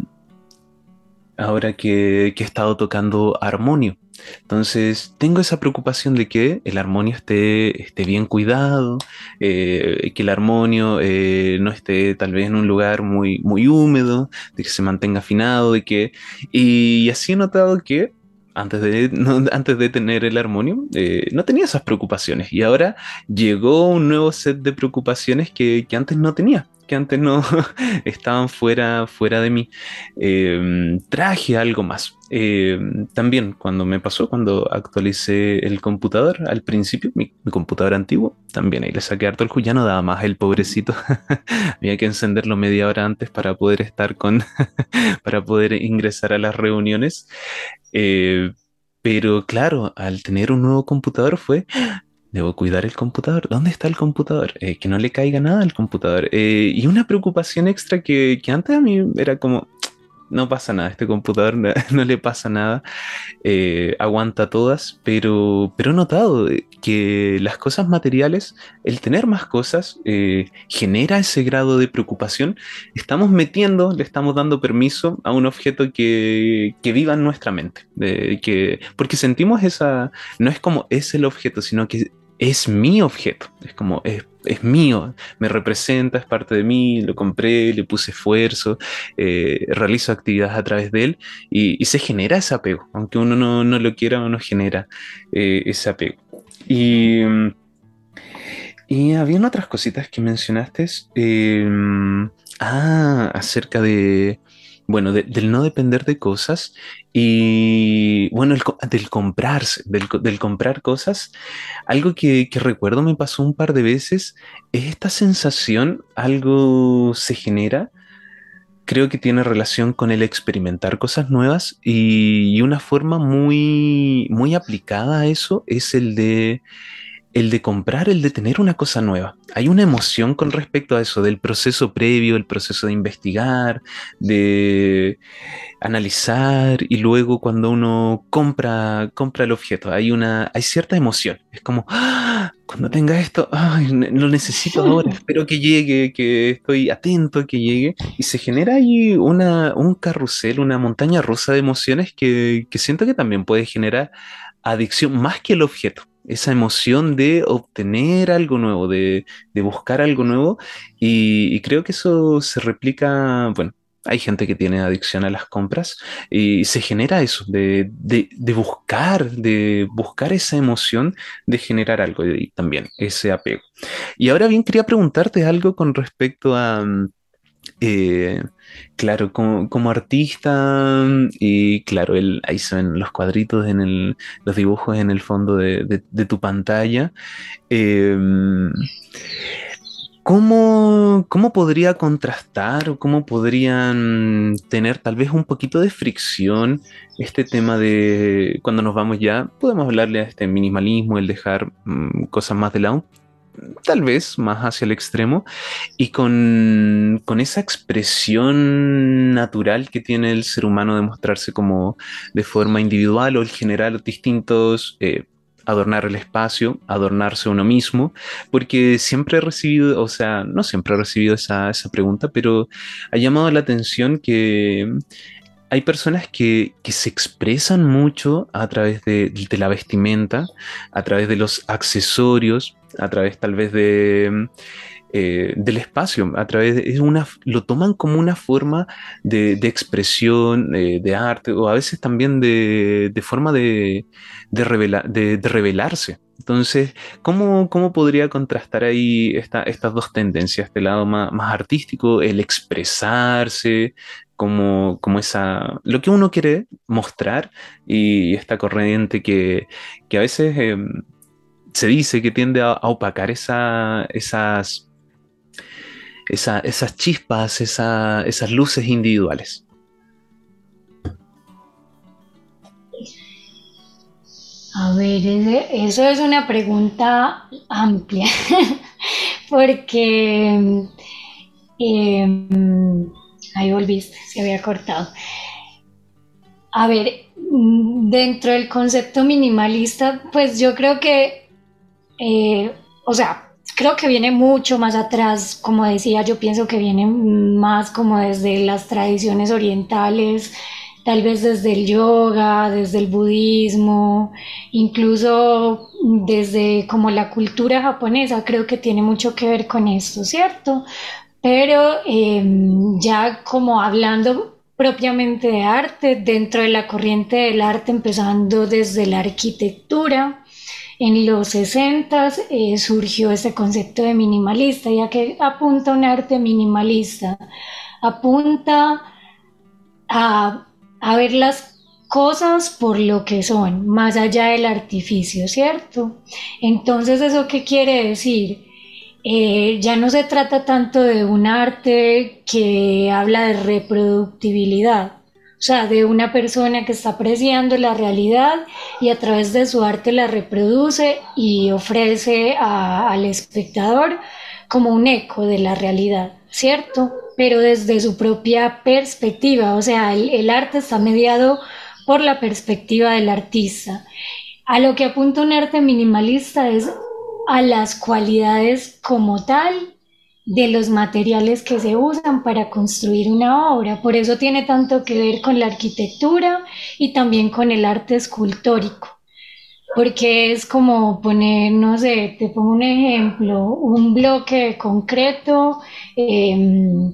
ahora que, he estado tocando armonio, entonces, tengo esa preocupación de que el armonio esté, esté bien cuidado, eh, que el armonio eh, no esté tal vez en un lugar muy, muy húmedo, de que se mantenga afinado, de que... Y así he notado que antes de, antes de tener el armonio, eh, no tenía esas preocupaciones. Y ahora llegó un nuevo set de preocupaciones que, que antes no tenía que antes no estaban fuera, fuera de mí. Em, traje algo más. Em, también cuando me pasó, cuando actualicé el computador al principio, mi, computador antiguo, también ahí le saqué harto el juego, ya no daba más el pobrecito. Había que encenderlo media hora antes para poder estar con, para poder ingresar a las reuniones. Eh, pero claro, al tener un nuevo computador fue, Debo cuidar el computador. ¿Dónde está el computador? Eh, que no le caiga nada al computador. Eh, y una preocupación extra que, antes a mí era como, no pasa nada, este computador no, le pasa nada, eh, aguanta todas, pero, pero he notado que las cosas materiales, el tener más cosas, genera ese grado de preocupación. Estamos metiendo, le estamos dando permiso a un objeto que, que viva en nuestra mente, que, porque sentimos esa, no es como es el objeto, sino que es mi objeto, es como, es, mío, me representa, es parte de mí, lo compré, le puse esfuerzo, eh, realizo actividades a través de él y, se genera ese apego, aunque uno no, lo quiera, uno genera eh, ese apego. Y, y habían otras cositas que mencionaste, eh, ah, acerca de, bueno, del no depender de cosas y, bueno, del comprarse, del, comprar cosas. Algo que, recuerdo me pasó un par de veces es esta sensación, algo se genera, creo que tiene relación con el experimentar cosas nuevas y, una forma muy, muy aplicada a eso es el de el de comprar, el de tener una cosa nueva. Hay una emoción con respecto a eso, del proceso previo, el proceso de investigar, de analizar y luego cuando uno compra, compra el objeto, hay, una, hay cierta emoción. Es como, ¡Ah! cuando tenga esto, ay, lo necesito ahora, espero que llegue, que estoy atento que llegue. Y se genera ahí una, un carrusel, una montaña rusa de emociones que, que siento que también puede generar adicción más que el objeto esa emoción de obtener algo nuevo, de, buscar algo nuevo. Y, creo que eso se replica, bueno, hay gente que tiene adicción a las compras y se genera eso, de, buscar, de buscar esa emoción de generar algo y también ese apego. Y ahora bien, quería preguntarte algo con respecto a... Eh, claro, como, artista, y claro, el, ahí se ven los cuadritos, en el, los dibujos en el fondo de, tu pantalla. Em, ¿cómo, podría contrastar o cómo podrían tener tal vez un poquito de fricción este tema de cuando nos vamos ya? Podemos hablarle a este minimalismo, el dejar mm, cosas más de lado tal vez más hacia el extremo, y con, esa expresión natural que tiene el ser humano de mostrarse como de forma individual o el generar distintos... Eh, adornar el espacio, adornarse uno mismo, porque siempre he recibido, o sea, no siempre he recibido esa, pregunta, pero ha llamado la atención que hay personas que, se expresan mucho a través de, la vestimenta, a través de los accesorios, a través tal vez de, eh, del espacio, a través de una, lo toman como una forma de, expresión, de arte, o a veces también de, forma de, de, revelarse. Entonces, ¿cómo, ¿cómo, podría contrastar ahí estas dos tendencias? Este lado más, artístico, el expresarse, como, como, esa, lo que uno quiere mostrar y esta corriente que, que a veces em, se dice que tiende a, opacar esa, esas, esas chispas, esas luces individuales. A ver, eso es una pregunta amplia, porque em, ahí volviste, se había cortado. A ver, dentro del concepto minimalista, pues yo creo que eh, o sea, creo que viene mucho más atrás, como decía, yo pienso que viene más como desde las tradiciones orientales, tal vez desde el yoga, desde el budismo, incluso desde como la cultura japonesa, creo que tiene mucho que ver con esto, ¿cierto? Pero em, ya como hablando propiamente de arte, dentro de la corriente del arte, empezando desde la arquitectura, en los 60 eh, surgió ese concepto de minimalista, ya que apunta a un arte minimalista, apunta a, ver las cosas por lo que son, más allá del artificio, ¿cierto? Entonces, ¿eso qué quiere decir? Eh, ya no se trata tanto de un arte que habla de reproductibilidad, o sea, de una persona que está apreciando la realidad y a través de su arte la reproduce y ofrece al espectador como un eco de la realidad, ¿cierto? Pero desde su propia perspectiva, o sea, el, arte está mediado por la perspectiva del artista. A lo que apunta un arte minimalista es a las cualidades como tal de los materiales que se usan para construir una obra. Por eso tiene tanto que ver con la arquitectura y también con el arte escultórico. Porque es como poner, no sé, te pongo un ejemplo, un bloque de concreto em,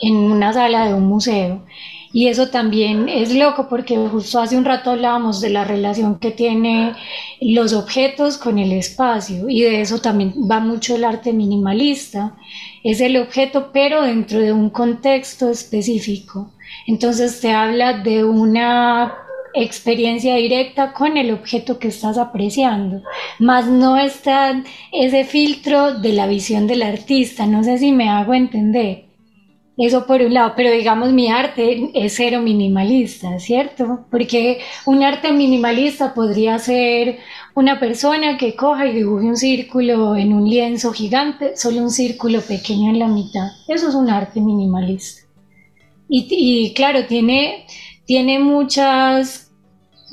en una sala de un museo. Y eso también es loco porque justo hace un rato hablábamos de la relación que tiene los objetos con el espacio y de eso también va mucho el arte minimalista. Es el objeto pero dentro de un contexto específico. Entonces te habla de una experiencia directa con el objeto que estás apreciando, más no está ese filtro de la visión del artista, no sé si me hago entender. Eso por un lado, pero digamos mi arte es cero minimalista, ¿cierto? Porque un arte minimalista podría ser una persona que coja y dibuje un círculo en un lienzo gigante, solo un círculo pequeño en la mitad. Eso es un arte minimalista. Y, claro, tiene, tiene muchas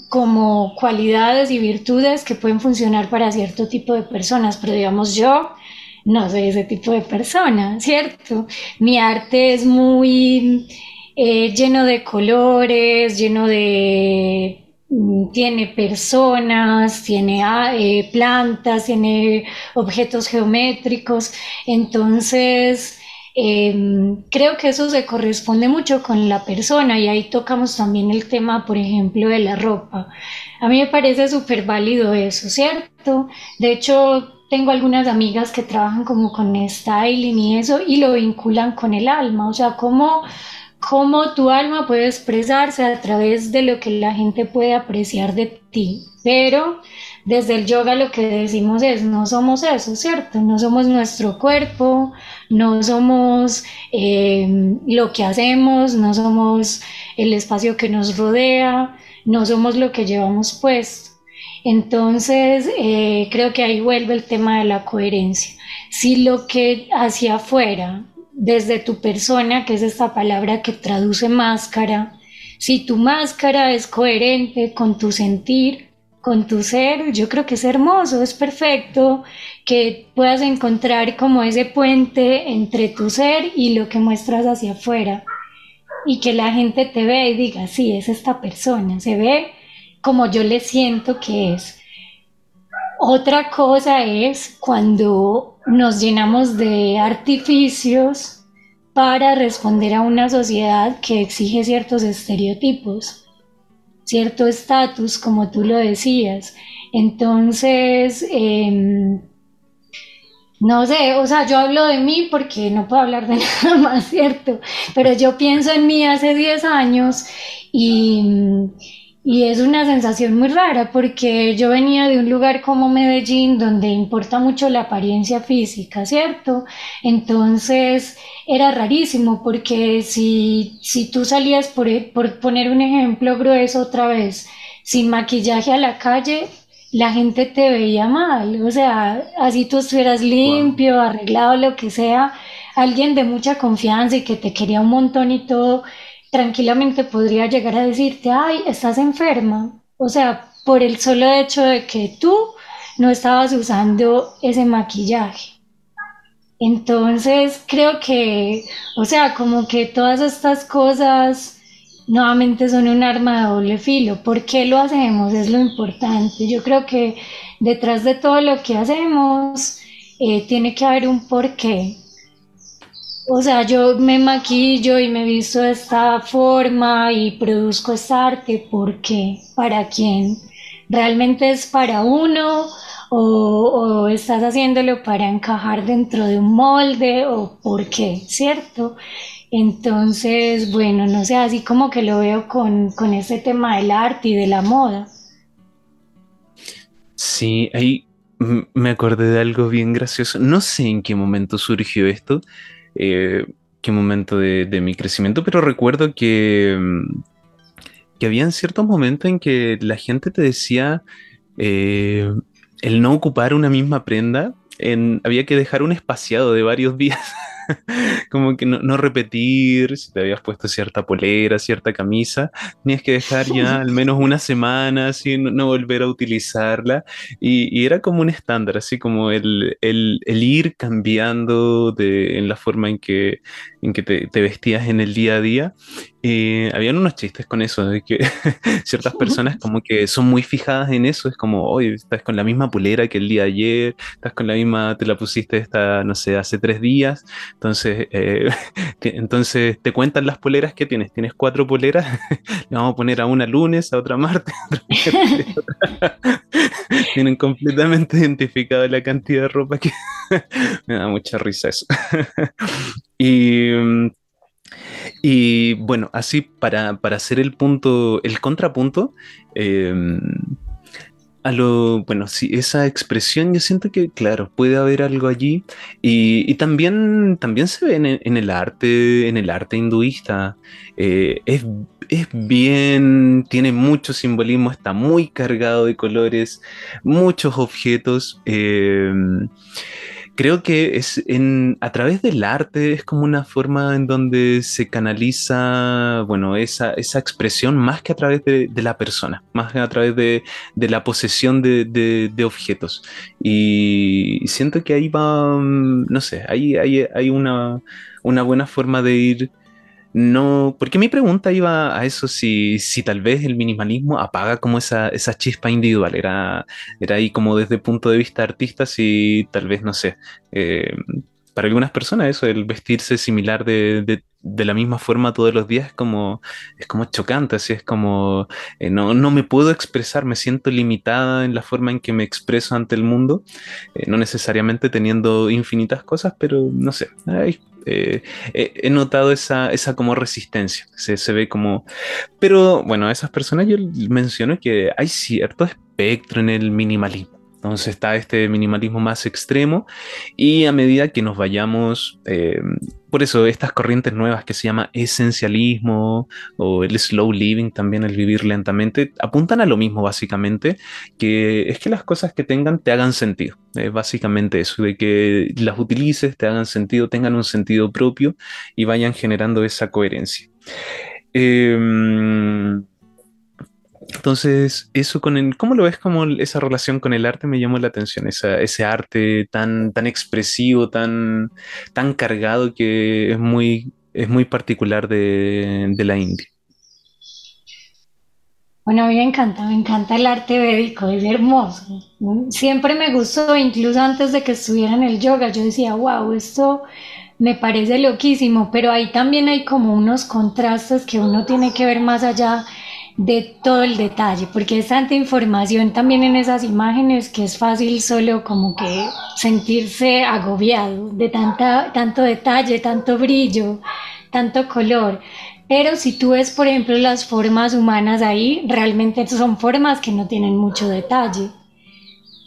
como cualidades y virtudes que pueden funcionar para cierto tipo de personas, pero digamos yo no soy ese tipo de persona, ¿cierto? Mi arte es muy eh, lleno de colores, lleno de... Mm, tiene personas, tiene ah, eh, plantas, tiene objetos geométricos, entonces... Em, creo que eso se corresponde mucho con la persona y ahí tocamos también el tema, por ejemplo, de la ropa. A mí me parece súper válido eso, ¿cierto? De hecho, tengo algunas amigas que trabajan como con styling y eso y lo vinculan con el alma, o sea, cómo, cómo tu alma puede expresarse a través de lo que la gente puede apreciar de ti. Pero desde el yoga lo que decimos es, no somos eso, ¿cierto? No somos nuestro cuerpo, no somos eh, lo que hacemos, no somos el espacio que nos rodea, no somos lo que llevamos puesto. Entonces, eh, creo que ahí vuelve el tema de la coherencia. Si lo que hacia afuera, desde tu persona, que es esta palabra que traduce máscara, si tu máscara es coherente con tu sentir, con tu ser, yo creo que es hermoso, es perfecto que puedas encontrar como ese puente entre tu ser y lo que muestras hacia afuera y que la gente te vea y diga, sí, es esta persona, se ve como yo le siento que es. Otra cosa es cuando nos llenamos de artificios para responder a una sociedad que exige ciertos estereotipos, cierto estatus, como tú lo decías. Entonces, em, no sé, o sea, yo hablo de mí porque no puedo hablar de nada más, ¿cierto? Pero yo pienso en mí hace 10 años y y es una sensación muy rara porque yo venía de un lugar como Medellín donde importa mucho la apariencia física, ¿cierto? Entonces era rarísimo porque si, si tú salías, por, por poner un ejemplo grueso otra vez, sin maquillaje a la calle, la gente te veía mal, o sea, así tú estuvieras limpio, arreglado, lo que sea, alguien de mucha confianza y que te quería un montón y todo tranquilamente podría llegar a decirte, ay, estás enferma. O sea, por el solo hecho de que tú no estabas usando ese maquillaje. Entonces, creo que, o sea, como que todas estas cosas nuevamente son un arma de doble filo. ¿Por qué lo hacemos? Es lo importante. Yo creo que detrás de todo lo que hacemos eh, tiene que haber un porqué. O sea, yo me maquillo y me visto de esta forma y produzco este arte porque para quién realmente es para uno o, estás haciéndolo para encajar dentro de un molde o por qué, ¿cierto? Entonces, bueno, no sé, así como que lo veo con, con ese tema del arte y de la moda. Sí, ahí me acordé de algo bien gracioso. No sé en qué momento surgió esto, eh, qué momento de, mi crecimiento, pero recuerdo que, mm, que habían ciertos momentos en que la gente te decía eh, el no ocupar una misma prenda, en, había que dejar un espaciado de varios días. como que no, repetir si te habías puesto cierta polera, cierta camisa, tenías que dejar ya al menos una semana, así, no, volver a utilizarla. Y, era como un estándar, así como el, ir cambiando de, en la forma en que, en que te, te vestías en el día a día. Y habían unos chistes con eso, de que ciertas personas como que son muy fijadas en eso, es como, oye, estás con la misma pulera que el día de ayer, estás con la misma, te la pusiste esta, no sé, hace tres días, entonces, eh, entonces te cuentan las poleras que tienes, tienes cuatro poleras, le vamos a poner a una lunes, a otra martes, tienen completamente identificado la cantidad de ropa que me da mucha risa eso. y mm, y bueno, así para, hacer el punto, el contrapunto, em, a lo, bueno, sí, esa expresión yo siento que, claro, puede haber algo allí y, también, también se ve en, el arte, en el arte hinduista. Eh, es, bien, tiene mucho simbolismo, está muy cargado de colores, muchos objetos. Eh, creo que es en, a través del arte es como una forma en donde se canaliza, bueno, esa, esa expresión más que a través de, la persona, más que a través de, la posesión de, objetos. Y siento que ahí va, mm, no sé, ahí hay, una, una buena forma de ir no, porque mi pregunta iba a eso, si, si tal vez el minimalismo apaga como esa, esa chispa individual, era, era ahí como desde el punto de vista artista, si tal vez, no sé, eh, para algunas personas eso, el vestirse similar de, la misma forma todos los días es como, es como chocante, así es como, eh, no, no, me puedo expresar, me siento limitada en la forma en que me expreso ante el mundo, eh, no necesariamente teniendo infinitas cosas, pero no sé, eh, he notado esa, esa como resistencia, se, se, ve como... Pero bueno, a esas personas yo menciono que hay cierto espectro en el minimalismo. Entonces está este minimalismo más extremo y a medida que nos vayamos, eh, por eso estas corrientes nuevas que se llama esencialismo o el slow living, también el vivir lentamente, apuntan a lo mismo básicamente, que es que las cosas que tengan te hagan sentido. Es básicamente eso, de que las utilices, te hagan sentido, tengan un sentido propio y vayan generando esa coherencia. Eh, entonces, eso con el, ¿cómo lo ves como esa relación con el arte me llamó la atención? ese arte tan, tan expresivo, tan, tan cargado que es muy, es muy particular de, la India. Bueno, a mí me encanta, me encanta el arte védico, es hermoso. Siempre me gustó, incluso antes de que estuviera en el yoga, yo decía, wow, esto me parece loquísimo, pero ahí también hay como unos contrastes que uno tiene que ver más allá de todo el detalle, porque es tanta información también en esas imágenes que es fácil solo como que sentirse agobiado de tanta, tanto detalle, tanto brillo, tanto color. Pero si tú ves, por ejemplo, las formas humanas ahí, realmente son formas que no tienen mucho detalle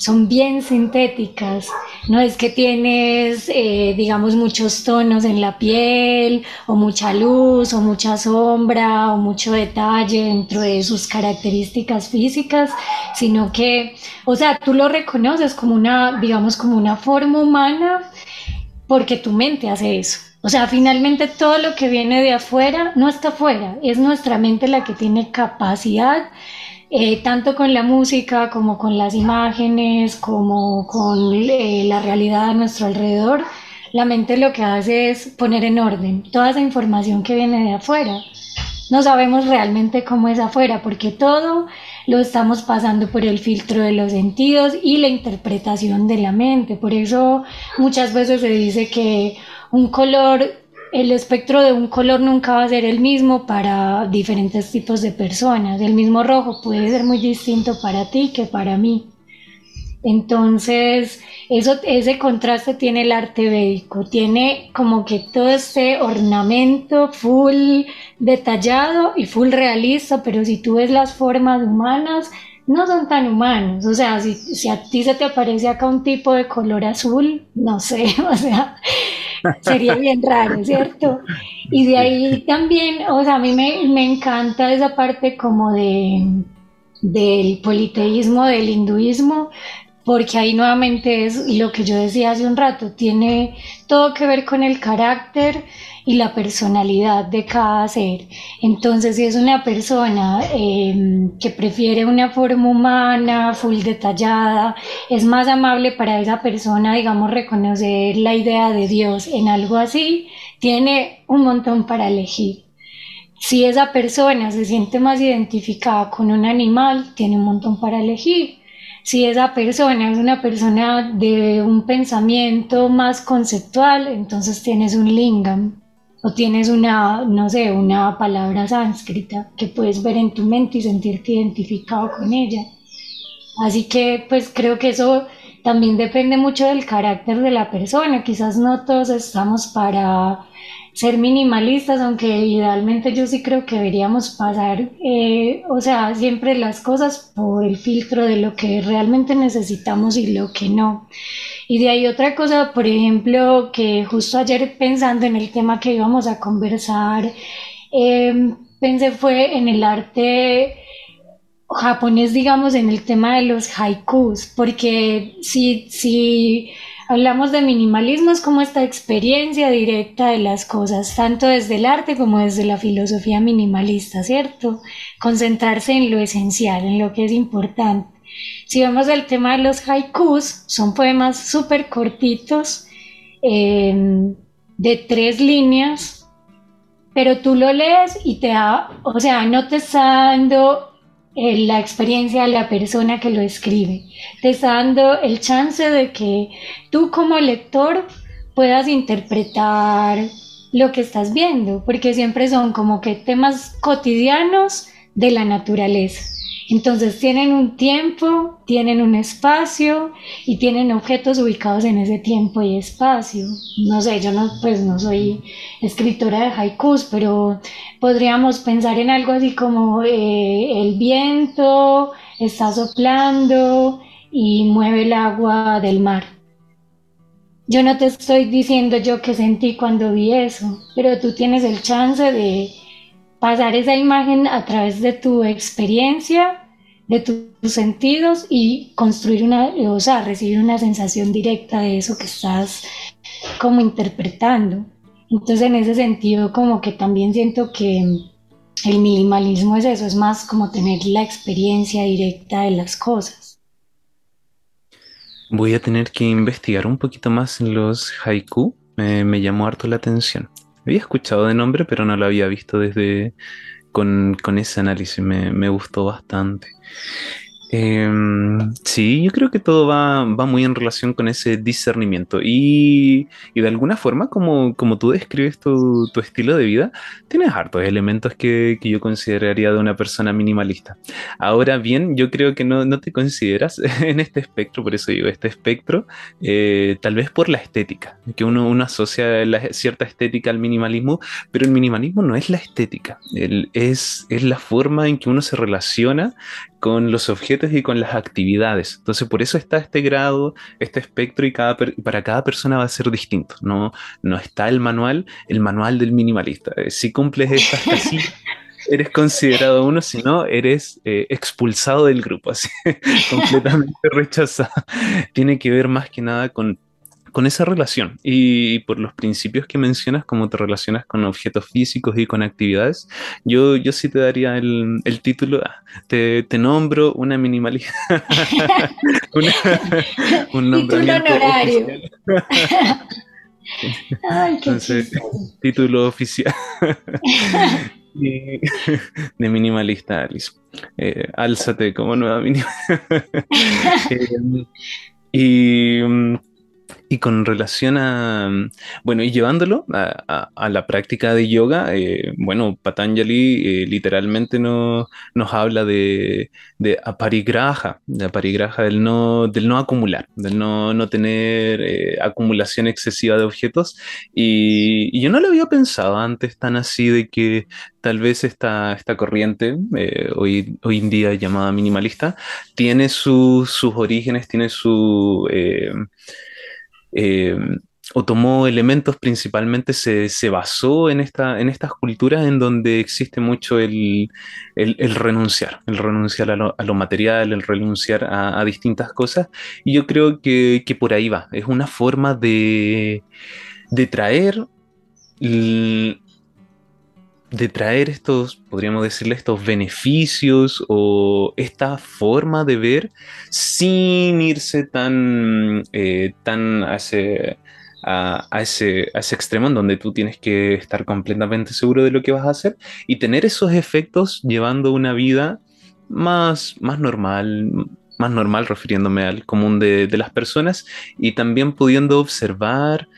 son bien sintéticas. No es que tienes, eh, digamos, muchos tonos en la piel, o mucha luz, o mucha sombra, o mucho detalle dentro de sus características físicas, sino que, o sea, tú lo reconoces como una, digamos, como una forma humana, porque tu mente hace eso. O sea, finalmente todo lo que viene de afuera no está afuera, es nuestra mente la que tiene capacidad eh, tanto con la música como con las imágenes, como con eh, la realidad a nuestro alrededor, la mente lo que hace es poner en orden toda esa información que viene de afuera. No sabemos realmente cómo es afuera porque todo lo estamos pasando por el filtro de los sentidos y la interpretación de la mente. Por eso muchas veces se dice que un color el espectro de un color nunca va a ser el mismo para diferentes tipos de personas. El mismo rojo puede ser muy distinto para ti que para mí. Entonces, eso, ese contraste tiene el arte védico, tiene como que todo este ornamento full detallado y full realista, pero si tú ves las formas humanas, no son tan humanos. O sea, si, si a ti se te aparece acá un tipo de color azul, no sé, o sea, Sería bien raro, ¿cierto? Y de ahí también, o sea, a mí me, me encanta esa parte como de del politeísmo, del hinduismo, porque ahí nuevamente es lo que yo decía hace un rato, tiene todo que ver con el carácter y la personalidad de cada ser. Entonces, si es una persona em, que prefiere una forma humana, full detallada, es más amable para esa persona, digamos, reconocer la idea de Dios en algo así, tiene un montón para elegir. Si esa persona se siente más identificada con un animal, tiene un montón para elegir. Si esa persona es una persona de un pensamiento más conceptual, entonces tienes un lingam o tienes una, no sé, una palabra sánscrita que puedes ver en tu mente y sentirte identificado con ella. Así que pues creo que eso también depende mucho del carácter de la persona. Quizás no todos estamos para ser minimalistas, aunque idealmente yo sí creo que deberíamos pasar, eh, o sea, siempre las cosas por el filtro de lo que realmente necesitamos y lo que no. Y de ahí otra cosa, por ejemplo, que justo ayer pensando en el tema que íbamos a conversar, em, pensé fue en el arte japonés, digamos, en el tema de los haikus, porque si, si Hablamos de minimalismo es como esta experiencia directa de las cosas, tanto desde el arte como desde la filosofía minimalista, ¿cierto? Concentrarse en lo esencial, en lo que es importante. Si vemos el tema de los haikus, son poemas súper cortitos, em, de tres líneas, pero tú lo lees y te da, o sea, no te está dando eh, la experiencia de la persona que lo escribe. Te está dando el chance de que tú como lector puedas interpretar lo que estás viendo, porque siempre son como que temas cotidianos de la naturaleza. Entonces tienen un tiempo, tienen un espacio y tienen objetos ubicados en ese tiempo y espacio. No sé, yo no, pues no soy escritora de haikus, pero podríamos pensar en algo así como eh, el viento está soplando y mueve el agua del mar. Yo no te estoy diciendo yo qué sentí cuando vi eso, pero tú tienes el chance de pasar esa imagen a través de tu experiencia, de tus sentidos y construir una, o sea, recibir una sensación directa de eso que estás como interpretando. Entonces en ese sentido como que también siento que el minimalismo es eso, es más como tener la experiencia directa de las cosas. Voy a tener que investigar un poquito más los haiku, me llamó harto la atención. Había escuchado de nombre, pero no lo había visto desde con, ese análisis. Me, me gustó bastante. Em, sí, yo creo que todo va, muy en relación con ese discernimiento y, de alguna forma, como, como tú describes tu, estilo de vida, tienes hartos elementos que, yo consideraría de una persona minimalista. Ahora bien, yo creo que no, te consideras en este espectro, por eso digo, este espectro, eh, tal vez por la estética, que uno, asocia cierta estética al minimalismo, pero el minimalismo no es la estética, es, es la forma en que uno se relaciona con los objetos y con las actividades. Entonces, por eso está este grado, este espectro y cada para cada persona va a ser distinto. No, no está el manual, el manual del minimalista. Eh, si cumples estas casillas, eres considerado uno, si no, eres eh, expulsado del grupo, así, completamente rechazado. Tiene que ver más que nada con con esa relación y, por los principios que mencionas, cómo te relacionas con objetos físicos y con actividades, yo, yo sí te daría el, título, ah, te, nombro una minimalista. un nombramiento honorario. título oficial de minimalista, Alice. Eh, álzate como nueva minimalista. Eh, y mm, y con relación a, bueno, y llevándolo a, la práctica de yoga, eh, bueno, Patanjali eh, literalmente no, nos habla de, de de aparigraha del no, del no acumular, del no, no tener eh, acumulación excesiva de objetos. Y, yo no lo había pensado antes tan así de que tal vez esta, esta corriente, hoy, hoy en día llamada minimalista, tiene sus orígenes, tiene su eh, o tomó elementos principalmente, se, basó en, esta, en estas culturas en donde existe mucho el, renunciar, el renunciar a lo, material, el renunciar a, distintas cosas. Y yo creo que, por ahí va, es una forma de, de traer de traer estos, podríamos decirle, estos beneficios o esta forma de ver sin irse tan, eh, tan a ese, a, ese, ese, extremo en donde tú tienes que estar completamente seguro de lo que vas a hacer y tener esos efectos llevando una vida más, más normal, más normal refiriéndome al común de, de las personas y también pudiendo observar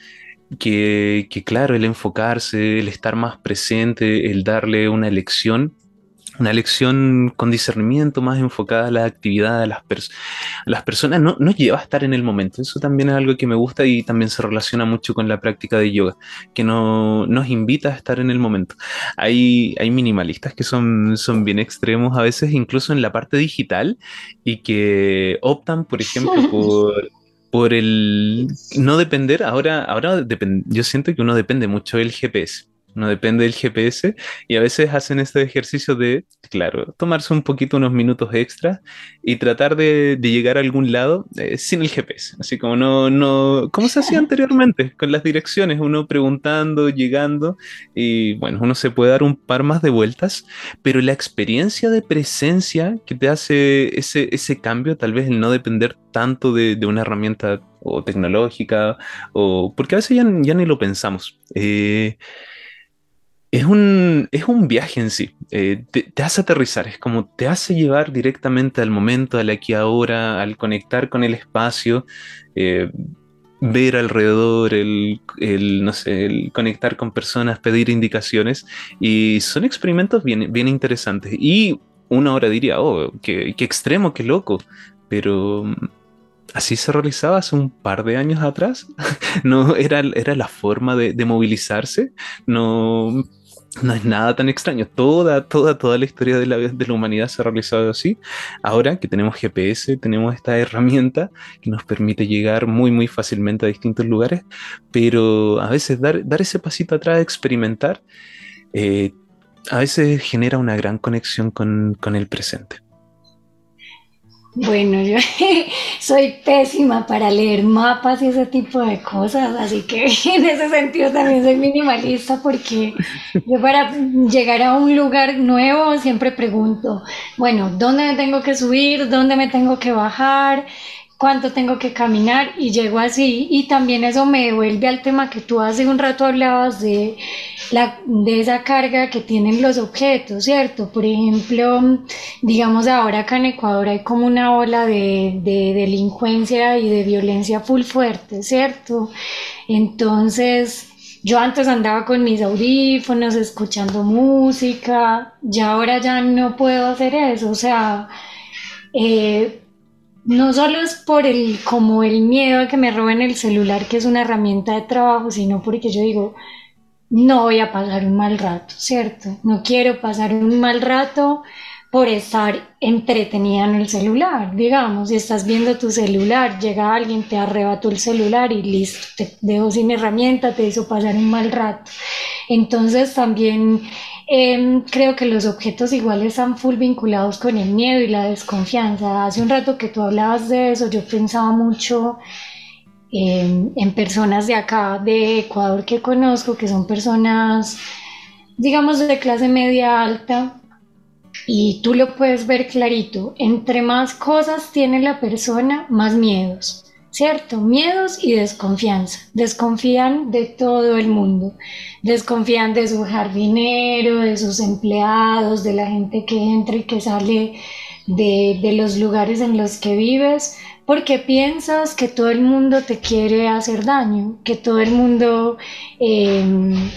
que, claro, el enfocarse, el estar más presente, el darle una elección una lección con discernimiento más enfocada a la actividad de las, las personas, no, no lleva a estar en el momento. Eso también es algo que me gusta y también se relaciona mucho con la práctica de yoga, que no, nos invita a estar en el momento. Hay, hay minimalistas que son, son bien extremos a veces, incluso en la parte digital, y que optan, por ejemplo, por por el no depender, ahora, ahora yo siento que uno depende mucho del GPS no depende del GPS y a veces hacen este ejercicio de, claro, tomarse un poquito unos minutos extra y tratar de, llegar a algún lado eh, sin el GPS, así como no, no, como se hacía anteriormente, con las direcciones, uno preguntando, llegando y bueno, uno se puede dar un par más de vueltas, pero la experiencia de presencia que te hace ese, ese cambio, tal vez el no depender tanto de, una herramienta o tecnológica, o porque a veces ya, ya ni lo pensamos. Eh, es un, es un viaje en sí. Eh, te, hace aterrizar, es como te hace llevar directamente al momento, al aquí ahora, al conectar con el espacio, eh, ver alrededor, el, no sé, el conectar con personas, pedir indicaciones. Y son experimentos bien, bien interesantes. Y una hora diría, oh, qué, qué extremo, qué loco. Pero mm, así se realizaba hace un par de años atrás. no era, era la forma de, de movilizarse. No no es nada tan extraño. Toda, toda, toda la historia de la, de la humanidad se ha realizado así. Ahora que tenemos GPS, tenemos esta herramienta que nos permite llegar muy, muy fácilmente a distintos lugares, pero a veces dar, dar ese pasito atrás, experimentar, eh, a veces genera una gran conexión con, con el presente. Bueno, yo soy pésima para leer mapas y ese tipo de cosas, así que en ese sentido también soy minimalista porque yo para llegar a un lugar nuevo siempre pregunto, bueno, ¿dónde me tengo que subir? ¿Dónde me tengo que bajar? Cuánto tengo que caminar y llego así. Y también eso me devuelve al tema que tú hace un rato hablabas de, la, de esa carga que tienen los objetos, ¿cierto? Por ejemplo, digamos ahora acá en Ecuador hay como una ola de, de delincuencia y de violencia full fuerte, ¿cierto? Entonces... Yo antes andaba con mis audífonos escuchando música, ya ahora ya no puedo hacer eso, o sea, eh, no solo es por el como el miedo a que me roben el celular, que es una herramienta de trabajo, sino porque yo digo, no voy a pasar un mal rato, ¿cierto? No quiero pasar un mal rato por estar entretenida en el celular, digamos, si estás viendo tu celular, llega alguien, te arrebató el celular y listo, te dejó sin herramienta, te hizo pasar un mal rato. Entonces también Em, creo que los objetos iguales están full vinculados con el miedo y la desconfianza. Hace un rato que tú hablabas de eso, yo pensaba mucho en personas de acá, de Ecuador, que conozco, que son personas, digamos, de clase media alta. Y tú lo puedes ver clarito. Entre más cosas tiene la persona, más miedos. ¿cierto? Miedos y desconfianza. Desconfían de todo el mundo. Desconfían de su jardinero, de sus empleados, de la gente que entra y que sale de, los lugares en los que vives, porque piensas que todo el mundo te quiere hacer daño, que todo el mundo, em,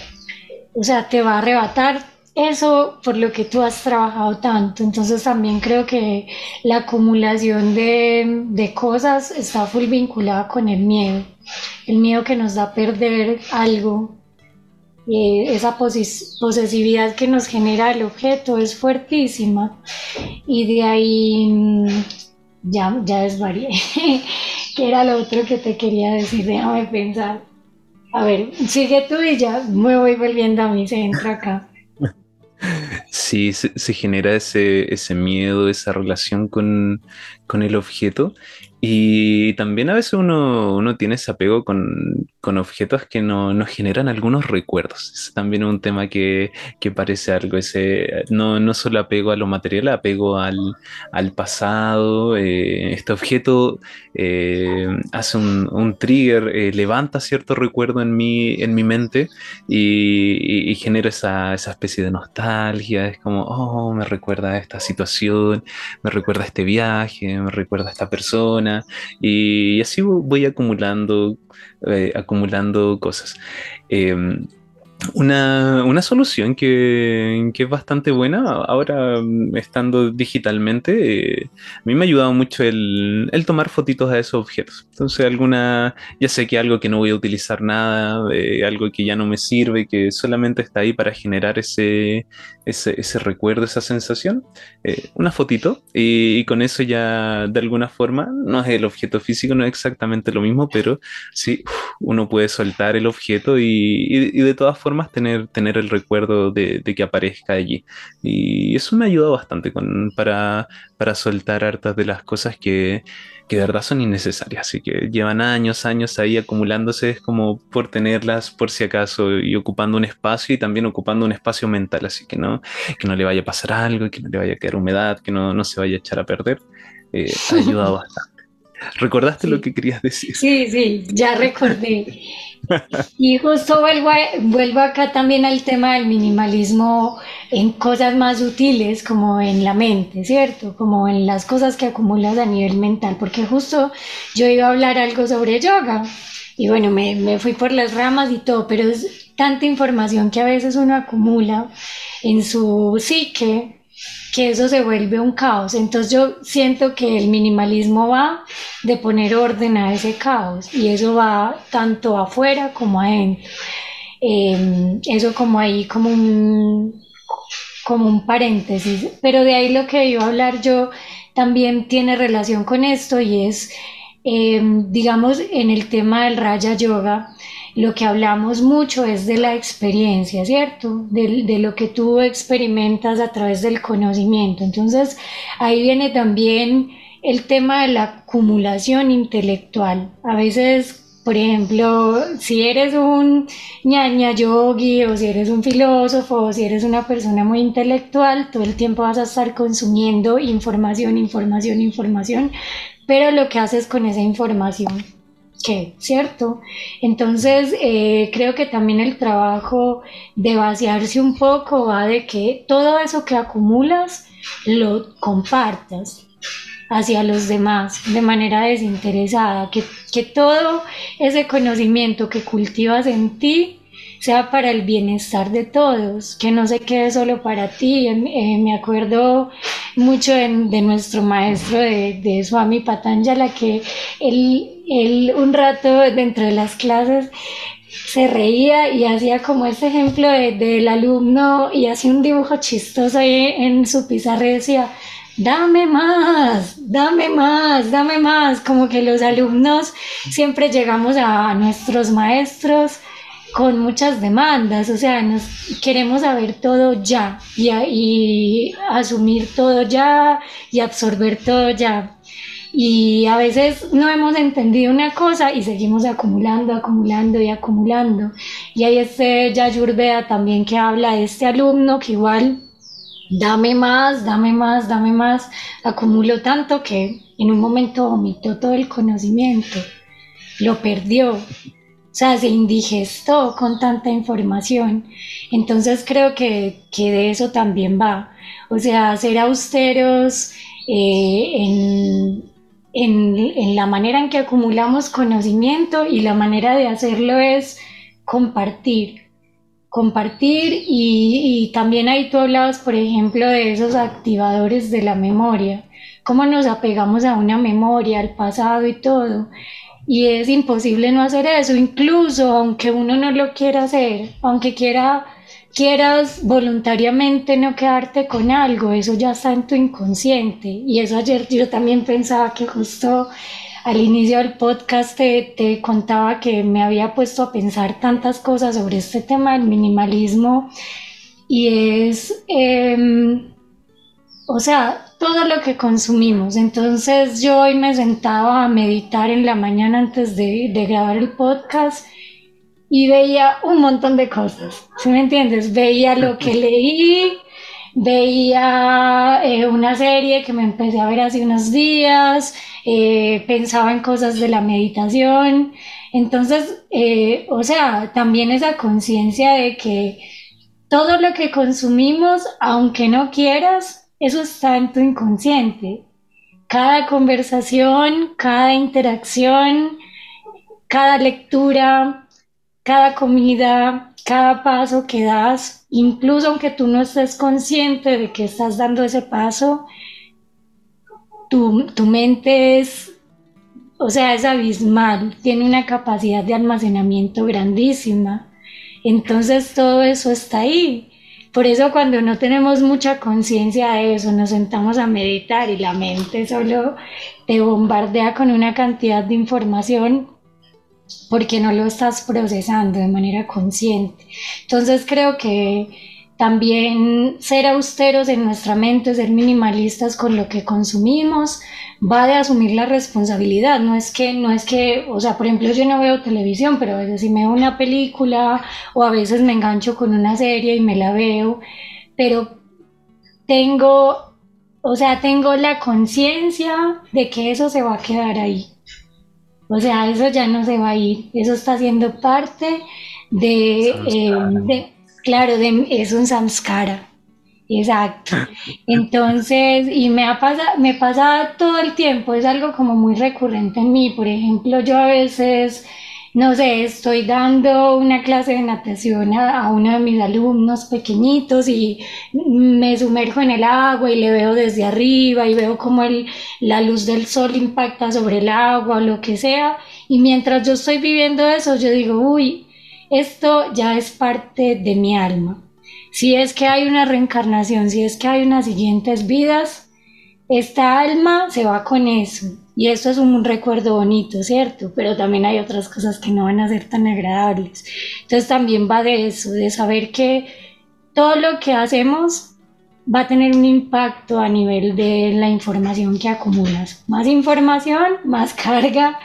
o sea, te va a arrebatar eso por lo que tú has trabajado tanto. Entonces también creo que la acumulación de, cosas está full vinculada con el miedo. El miedo que nos da perder algo. esa posesividad que nos genera el objeto es fuertísima. Y de ahí mm, ya, ya desvarié. ¿Qué era lo otro que te quería decir? Déjame pensar. A ver, sigue tú y ya me voy volviendo a mi centro acá. Sí, se, genera ese, ese, miedo, esa relación con, con, el objeto y también a veces uno, uno tiene ese apego con, con objetos que no, nos generan algunos recuerdos. Es también un tema que, que parece algo, ese, no, no solo apego a lo material, apego al, al pasado. Eh, este objeto eh, hace un, un trigger, eh, levanta cierto recuerdo en mi, en mi mente y, y, genera esa, esa, especie de nostalgia. Es como, oh, me recuerda a esta situación, me recuerda a este viaje, me recuerda a esta persona y así voy acumulando, eh, acumulando cosas. Em, una, una solución que, que, es bastante buena ahora mm, estando digitalmente. Eh, a mí me ha ayudado mucho el, el, tomar fotitos a esos objetos. Entonces, alguna, ya sé que algo que no voy a utilizar nada, eh, algo que ya no me sirve, que solamente está ahí para generar ese, ese, ese recuerdo, esa sensación, eh, una fotito. Y, con eso ya de alguna forma, no es el objeto físico, no es exactamente lo mismo, pero sí, uno puede soltar el objeto y, y, y de todas formas tener, tener el recuerdo de, que aparezca allí. Y eso me ha ayudado bastante con, para, para soltar hartas de las cosas que, que de verdad son innecesarias, así que llevan años, años ahí acumulándose, es como por tenerlas por si acaso y ocupando un espacio y también ocupando un espacio mental, así que no, que no le vaya a pasar algo, que no le vaya a quedar humedad, que no, no se vaya a echar a perder, eh, ha ayudado bastante. ¿Recordaste lo que querías decir? Sí, sí, ya recordé. Y justo vuelvo, vuelvo acá también al tema del minimalismo en cosas más útiles como en la mente, ¿cierto? Como en las cosas que acumulas a nivel mental, porque justo yo iba a hablar algo sobre yoga y bueno, me, me fui por las ramas y todo, pero es tanta información que a veces uno acumula en su psique que eso se vuelve un caos. Entonces yo siento que el minimalismo va de poner orden a ese caos y eso va tanto afuera como adentro. Em, eso como ahí, como un, como un paréntesis. Pero de ahí lo que iba a hablar yo también tiene relación con esto y es, em, digamos, en el tema del Raya Yoga lo que hablamos mucho es de la experiencia, ¿cierto? De, lo que tú experimentas a través del conocimiento. Entonces, ahí viene también el tema de la acumulación intelectual. A veces, por ejemplo, si eres un ñaña yogi o si eres un filósofo o si eres una persona muy intelectual, todo el tiempo vas a estar consumiendo información, información, información, pero lo que haces con esa información ¿Qué? ¿cierto? Entonces, eh, creo que también el trabajo de vaciarse un poco va de que todo eso que acumulas lo compartas hacia los demás de manera desinteresada, que, que todo ese conocimiento que cultivas en ti sea para el bienestar de todos, que no se quede solo para ti. Eh, me acuerdo mucho de, nuestro maestro de, de Swami Patanjala, que él, él un rato dentro de las clases se reía y hacía como este ejemplo del alumno y hacía un dibujo chistoso ahí en su pizarra y decía, dame más, dame más, dame más, como que los alumnos siempre llegamos a nuestros maestros con muchas demandas, o sea, nos queremos saber todo ya y, y asumir todo ya y absorber todo ya. Y a veces no hemos entendido una cosa y seguimos acumulando, acumulando y acumulando. Y hay este Yayurveda también que habla de este alumno que igual dame más, dame más, dame más, acumuló tanto que en un momento vomitó todo el conocimiento, lo perdió o sea, se indigestó con tanta información. Entonces creo que, que de eso también va. O sea, ser austeros eh, en, en, la manera en que acumulamos conocimiento y la manera de hacerlo es compartir. Compartir y, y también ahí tú hablabas, por ejemplo, de esos activadores de la memoria. Cómo nos apegamos a una memoria, al pasado y todo y es imposible no hacer eso, incluso aunque uno no lo quiera hacer, aunque quiera, quieras voluntariamente no quedarte con algo, eso ya está en tu inconsciente. Y eso ayer yo también pensaba que justo al inicio del podcast te, contaba que me había puesto a pensar tantas cosas sobre este tema del minimalismo y es, em, o sea, todo lo que consumimos. Entonces yo hoy me sentaba a meditar en la mañana antes de, grabar el podcast y veía un montón de cosas. ¿Sí me entiendes? Veía lo que leí, veía eh, una serie que me empecé a ver hace unos días, eh, pensaba en cosas de la meditación. Entonces, eh, o sea, también esa conciencia de que todo lo que consumimos, aunque no quieras, eso está en tu inconsciente. Cada conversación, cada interacción, cada lectura, cada comida, cada paso que das, incluso aunque tú no estés consciente de que estás dando ese paso, tu, tu mente es, o sea, es abismal, tiene una capacidad de almacenamiento grandísima. Entonces todo eso está ahí. Por eso cuando no tenemos mucha conciencia de eso, nos sentamos a meditar y la mente solo te bombardea con una cantidad de información porque no lo estás procesando de manera consciente. Entonces creo que también ser austeros en nuestra mente, ser minimalistas con lo que consumimos, va de asumir la responsabilidad. No es que, no es que, o sea, por ejemplo, yo no veo televisión, pero a veces si me veo una película o a veces me engancho con una serie y me la veo, pero tengo, o sea, tengo la conciencia de que eso se va a quedar ahí. O sea, eso ya no se va a ir, eso está siendo parte de, eh, de claro, de, es un samskara. Exacto. Entonces, y me ha pasado, me pasa todo el tiempo, es algo como muy recurrente en mí. Por ejemplo, yo a veces, no sé, estoy dando una clase de natación a, uno de mis alumnos pequeñitos y me sumerjo en el agua y le veo desde arriba y veo como el, la luz del sol impacta sobre el agua o lo que sea. Y mientras yo estoy viviendo eso, yo digo, uy, esto ya es parte de mi alma si es que hay una reencarnación, si es que hay unas siguientes vidas, esta alma se va con eso. Y eso es un recuerdo bonito, ¿cierto? Pero también hay otras cosas que no van a ser tan agradables. Entonces también va de eso, de saber que todo lo que hacemos va a tener un impacto a nivel de la información que acumulas. Más información, más carga,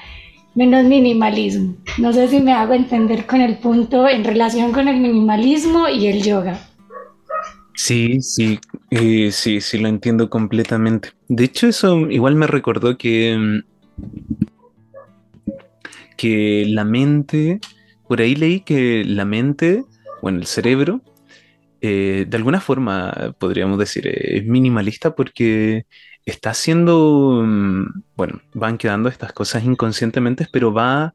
menos minimalismo. No sé si me hago entender con el punto en relación con el minimalismo y el yoga. Sí, sí, eh, sí, sí, lo entiendo completamente. De hecho, eso igual me recordó que, mm, que la mente, por ahí leí que la mente, bueno, el cerebro, eh, de alguna forma podríamos decir, eh, es minimalista porque está haciendo, mm, bueno, van quedando estas cosas inconscientemente, pero va,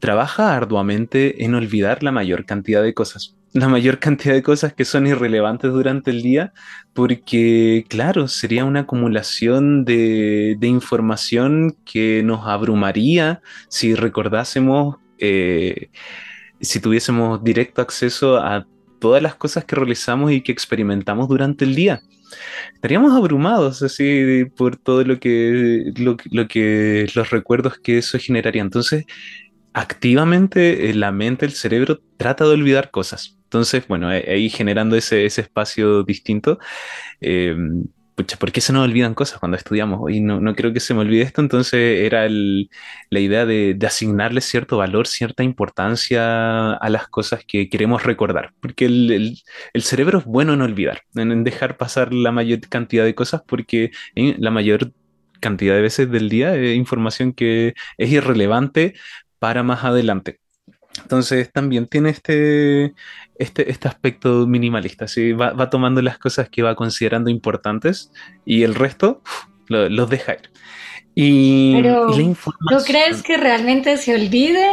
trabaja arduamente en olvidar la mayor cantidad de cosas la mayor cantidad de cosas que son irrelevantes durante el día, porque claro, sería una acumulación de, información que nos abrumaría si recordásemos, eh, si tuviésemos directo acceso a todas las cosas que realizamos y que experimentamos durante el día. Estaríamos abrumados así por todo lo que, lo que los recuerdos que eso generaría. Entonces, activamente eh, la mente, el cerebro trata de olvidar cosas. Entonces, bueno, ahí generando ese, espacio distinto, eh, pucha, ¿por qué se nos olvidan cosas cuando estudiamos? Y no, no creo que se me olvide esto, entonces era la idea de, asignarle cierto valor, cierta importancia a las cosas que queremos recordar, porque el, cerebro es bueno en olvidar, en, dejar pasar la mayor cantidad de cosas, porque la mayor cantidad de veces del día es información que es irrelevante para más adelante. Entonces también tiene este, este, este aspecto minimalista, ¿sí? va, tomando las cosas que va considerando importantes y el resto los deja ir. Y, Pero, ¿tú crees que realmente se olvide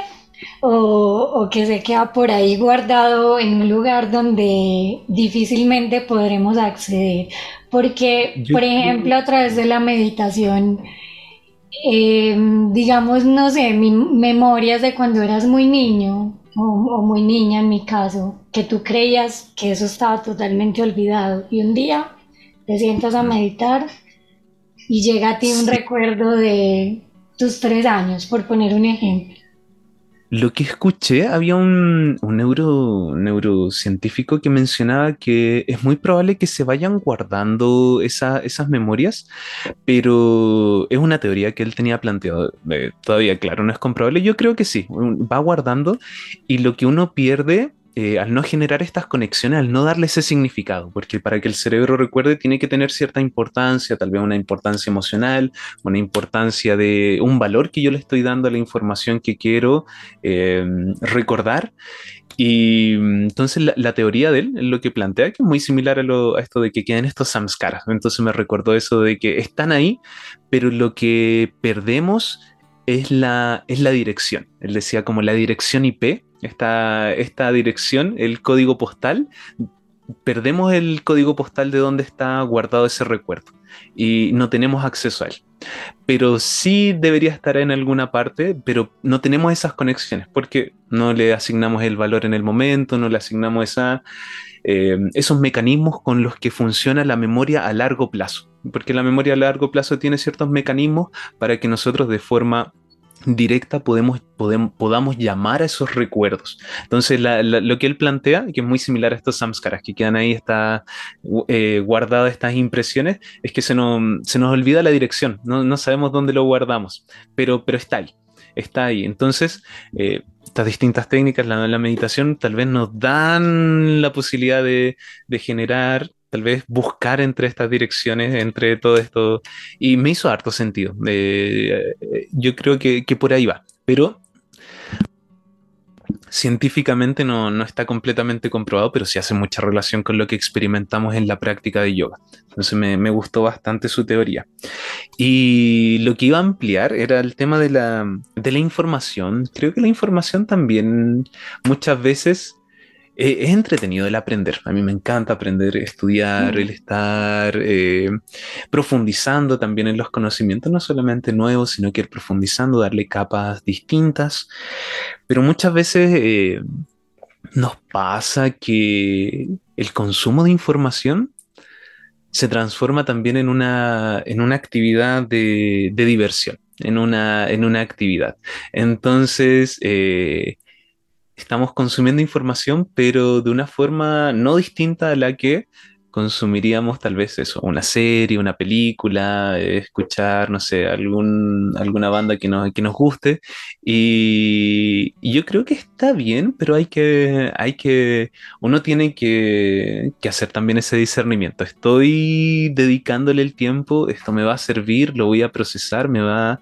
o, que se queda por ahí guardado en un lugar donde difícilmente podremos acceder? Porque, por ejemplo, a través de la meditación, eh, digamos, no sé, memorias de cuando eras muy niño o, muy niña en mi caso, que tú creías que eso estaba totalmente olvidado y un día te sientas a meditar y llega a ti un recuerdo de tus tres años, por poner un ejemplo. Lo que escuché, había un, neuro, neurocientífico que mencionaba que es muy probable que se vayan guardando esas memorias, pero es una teoría que él tenía planteado. Eh, todavía, claro, no es comprobable. Yo creo que sí, va guardando y lo que uno pierde eh, al no generar estas conexiones, al no darle ese significado, porque para que el cerebro recuerde tiene que tener cierta importancia, tal vez una importancia emocional, una importancia de un valor que yo le estoy dando a la información que quiero eh, recordar. Y mm, entonces la, teoría de él, lo que plantea, que es muy similar a, a esto de que queden estos samskaras. Entonces me recordó eso de que están ahí, pero lo que perdemos es la, es la dirección. Él decía como la dirección IP esta, esta dirección, el código postal, perdemos el código postal de donde está guardado ese recuerdo y no tenemos acceso a él. Pero sí debería estar en alguna parte, pero no tenemos esas conexiones porque no le asignamos el valor en el momento, no le asignamos esa, eh, esos mecanismos con los que funciona la memoria a largo plazo. Porque la memoria a largo plazo tiene ciertos mecanismos para que nosotros de forma directa podemos, podemos, podamos llamar a esos recuerdos. Entonces, lo que él plantea, que es muy similar a estos samskaras que quedan ahí, está eh, guardadas estas impresiones, es que se nos, se nos olvida la dirección, no, no, sabemos dónde lo guardamos, pero, pero está ahí, está ahí. Entonces, eh, estas distintas técnicas, la, la, meditación, tal vez nos dan la posibilidad de, de generar tal vez buscar entre estas direcciones, entre todo esto, y me hizo harto sentido. Eh, yo creo que, por ahí va, pero científicamente no, está completamente comprobado, pero sí hace mucha relación con lo que experimentamos en la práctica de yoga. Entonces me, me, gustó bastante su teoría. Y lo que iba a ampliar era el tema de la, de la información. Creo que la información también muchas veces es entretenido el aprender. A mí me encanta aprender, estudiar, el estar eh, profundizando también en los conocimientos, no solamente nuevos, sino que ir profundizando, darle capas distintas. Pero muchas veces eh, nos pasa que el consumo de información se transforma también en una, en una actividad de, diversión, en una, en una actividad. Entonces, eh, estamos consumiendo información, pero de una forma no distinta a la que consumiríamos tal vez eso, una serie, una película, escuchar, no sé, algún, alguna banda que nos, que nos guste. Y, yo creo que está bien, pero hay que, hay que, uno tiene que, que hacer también ese discernimiento. Estoy dedicándole el tiempo, esto me va a servir, lo voy a procesar, me va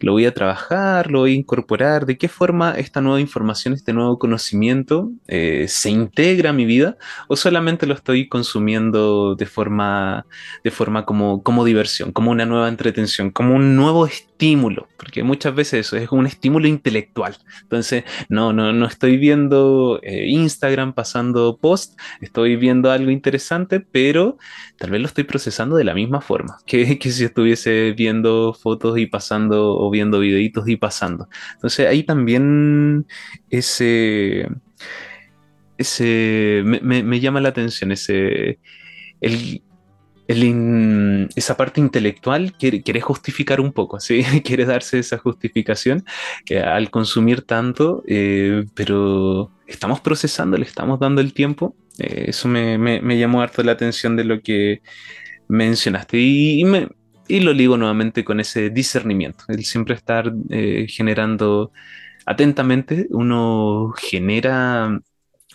lo voy a trabajar, lo voy a incorporar, de qué forma esta nueva información, este nuevo conocimiento eh, se integra a mi vida o solamente lo estoy consumiendo de forma, de forma como, como diversión, como una nueva entretención, como un nuevo estímulo, porque muchas veces eso es un estímulo intelectual. Entonces, no, no, no estoy viendo eh, Instagram pasando post, estoy viendo algo interesante, pero tal vez lo estoy procesando de la misma forma que, que si estuviese viendo fotos y pasando o viendo videitos y pasando. Entonces ahí también ese, ese me, llama la atención, ese, el, esa parte intelectual quiere, quiere, justificar un poco, ¿sí? quiere darse esa justificación que al consumir tanto, eh, pero estamos procesando, le estamos dando el tiempo. Eh, eso me, me, llamó harto la atención de lo que mencionaste y, me, y lo ligo nuevamente con ese discernimiento, el siempre estar eh, generando atentamente, uno genera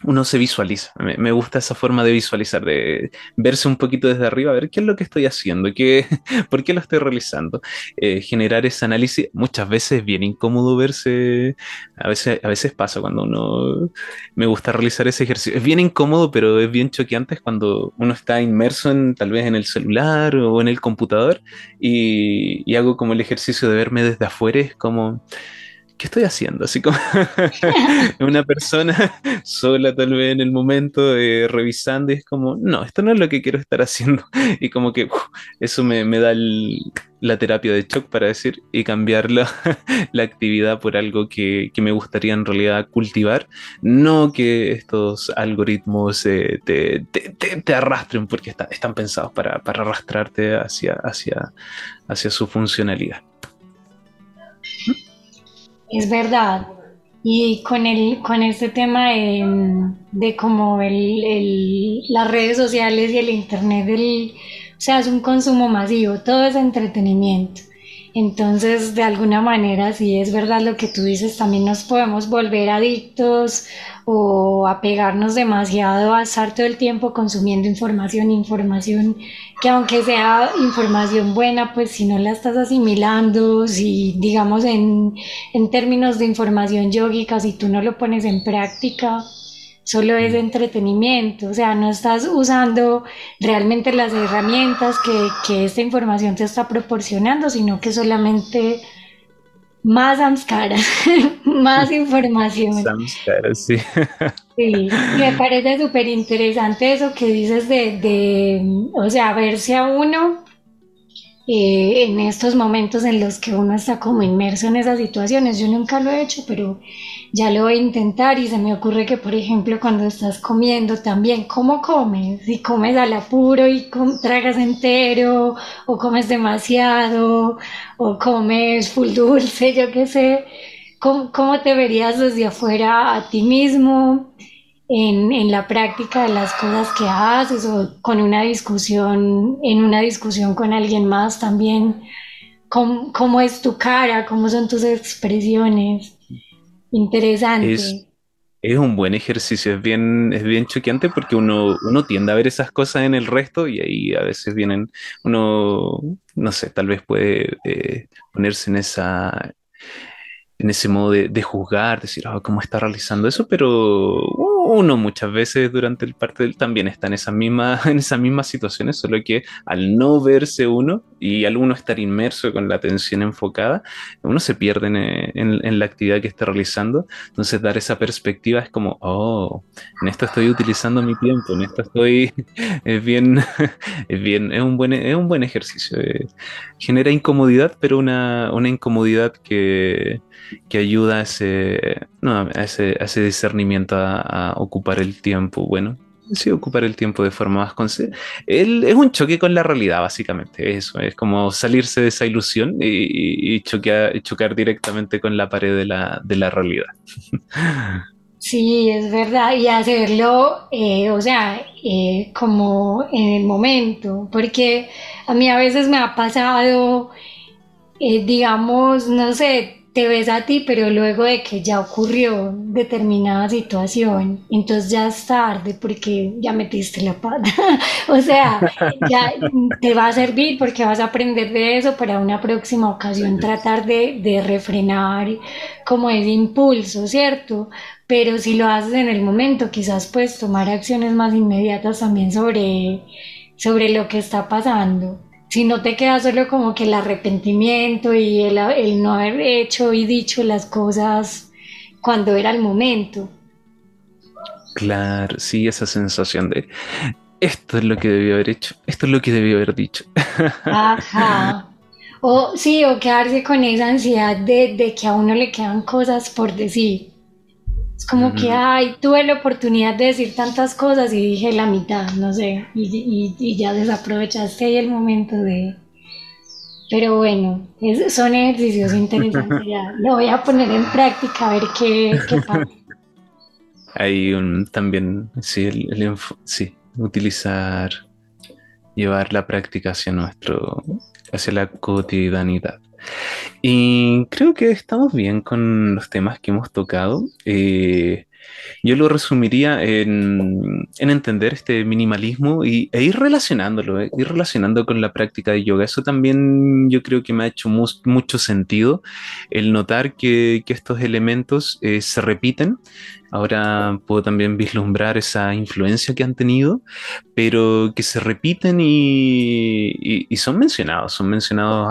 uno se visualiza. Me, gusta esa forma de visualizar, de verse un poquito desde arriba, a ver qué es lo que estoy haciendo, qué, por qué lo estoy realizando. Eh, generar ese análisis, muchas veces es bien incómodo verse, a veces, a veces pasa cuando uno me gusta realizar ese ejercicio. Es bien incómodo, pero es bien choqueante cuando uno está inmerso en tal vez en el celular o en el computador y, y hago como el ejercicio de verme desde afuera, es como ¿qué estoy haciendo? Así como una persona sola tal vez en el momento eh, revisando y es como, no, esto no es lo que quiero estar haciendo. Y como que eso me, da la terapia de shock para decir y cambiar la, actividad por algo que, me gustaría en realidad cultivar. No que estos algoritmos eh, te, arrastren porque están pensados para, arrastrarte hacia, hacia, hacia su funcionalidad. Es verdad. Y con, el, con este tema de, de como el, las redes sociales y el Internet, el, o sea, es un consumo masivo, todo es entretenimiento. Entonces, de alguna manera, si es verdad lo que tú dices, también nos podemos volver adictos o apegarnos demasiado a estar todo el tiempo consumiendo información, información que aunque sea información buena, pues si no la estás asimilando, si digamos en, en términos de información yógica, si tú no lo pones en práctica, solo es entretenimiento, o sea, no estás usando realmente las herramientas que, esta información te está proporcionando, sino que solamente más Samskara, más información. Samskara, sí. sí, me parece súper interesante eso que dices de, de, o sea, verse a uno eh, en estos momentos en los que uno está como inmerso en esas situaciones. Yo nunca lo he hecho, pero ya lo voy a intentar y se me ocurre que, por ejemplo, cuando estás comiendo también, ¿cómo comes? Si comes al apuro y tragas entero, o comes demasiado, o comes full dulce, yo qué sé, ¿cómo, cómo te verías desde afuera a ti mismo? En, la práctica de las cosas que haces o con una discusión, en una discusión con alguien más también, cómo, es tu cara, cómo son tus expresiones. Interesante. Es, un buen ejercicio, es bien, es bien choqueante porque uno, uno tiende a ver esas cosas en el resto y ahí a veces vienen, uno, no sé, tal vez puede eh, ponerse en esa, en ese modo de, juzgar, decir, oh, ¿cómo está realizando eso? Pero uno muchas veces durante el parte del también está en esas mismas en esas mismas situaciones, solo que al no verse uno y al uno estar inmerso con la atención enfocada, uno se pierde en, la actividad que está realizando. Entonces dar esa perspectiva es como, oh, en esto estoy utilizando mi tiempo, en esto estoy, es bien, es bien, es un buen, es un buen ejercicio. Eh, genera incomodidad, pero una, una incomodidad que, que ayuda a ese, a ese, ese discernimiento a, ocupar el tiempo. Bueno, sí, ocupar el tiempo de forma más consciente. Es un choque con la realidad, básicamente. Eso es como salirse de esa ilusión y, choquear, chocar directamente con la pared de la, de la realidad. Sí, es verdad, y hacerlo, eh, o sea, eh, como en el momento, porque a mí a veces me ha pasado, eh, digamos, no sé, te ves a ti, pero luego de que ya ocurrió determinada situación, entonces ya es tarde porque ya metiste la pata. o sea, ya te va a servir porque vas a aprender de eso para una próxima ocasión tratar de, de refrenar como ese impulso, ¿cierto? Pero si lo haces en el momento, quizás puedes tomar acciones más inmediatas también sobre, sobre lo que está pasando si no te queda solo como que el arrepentimiento y el, no haber hecho y dicho las cosas cuando era el momento. Claro, sí, esa sensación de esto es lo que debió haber hecho, esto es lo que debió haber dicho. Ajá. O sí, o quedarse con esa ansiedad de, de que a uno le quedan cosas por decir. Es como que, ay, tuve la oportunidad de decir tantas cosas y dije la mitad, no sé, y, ya desaprovechaste ahí el momento de... Pero bueno, son ejercicios interesantes, ya lo voy a poner en práctica a ver qué, pasa. Hay un, también, sí, sí, utilizar, llevar la práctica hacia nuestro, hacia la cotidianidad. Y creo que estamos bien con los temas que hemos tocado. Eh, yo lo resumiría en, entender este minimalismo y, e ir relacionándolo, eh, ir relacionando con la práctica de yoga. Eso también yo creo que me ha hecho mucho sentido el notar que, estos elementos eh, se repiten. Ahora puedo también vislumbrar esa influencia que han tenido, pero que se repiten y, son mencionados, son mencionados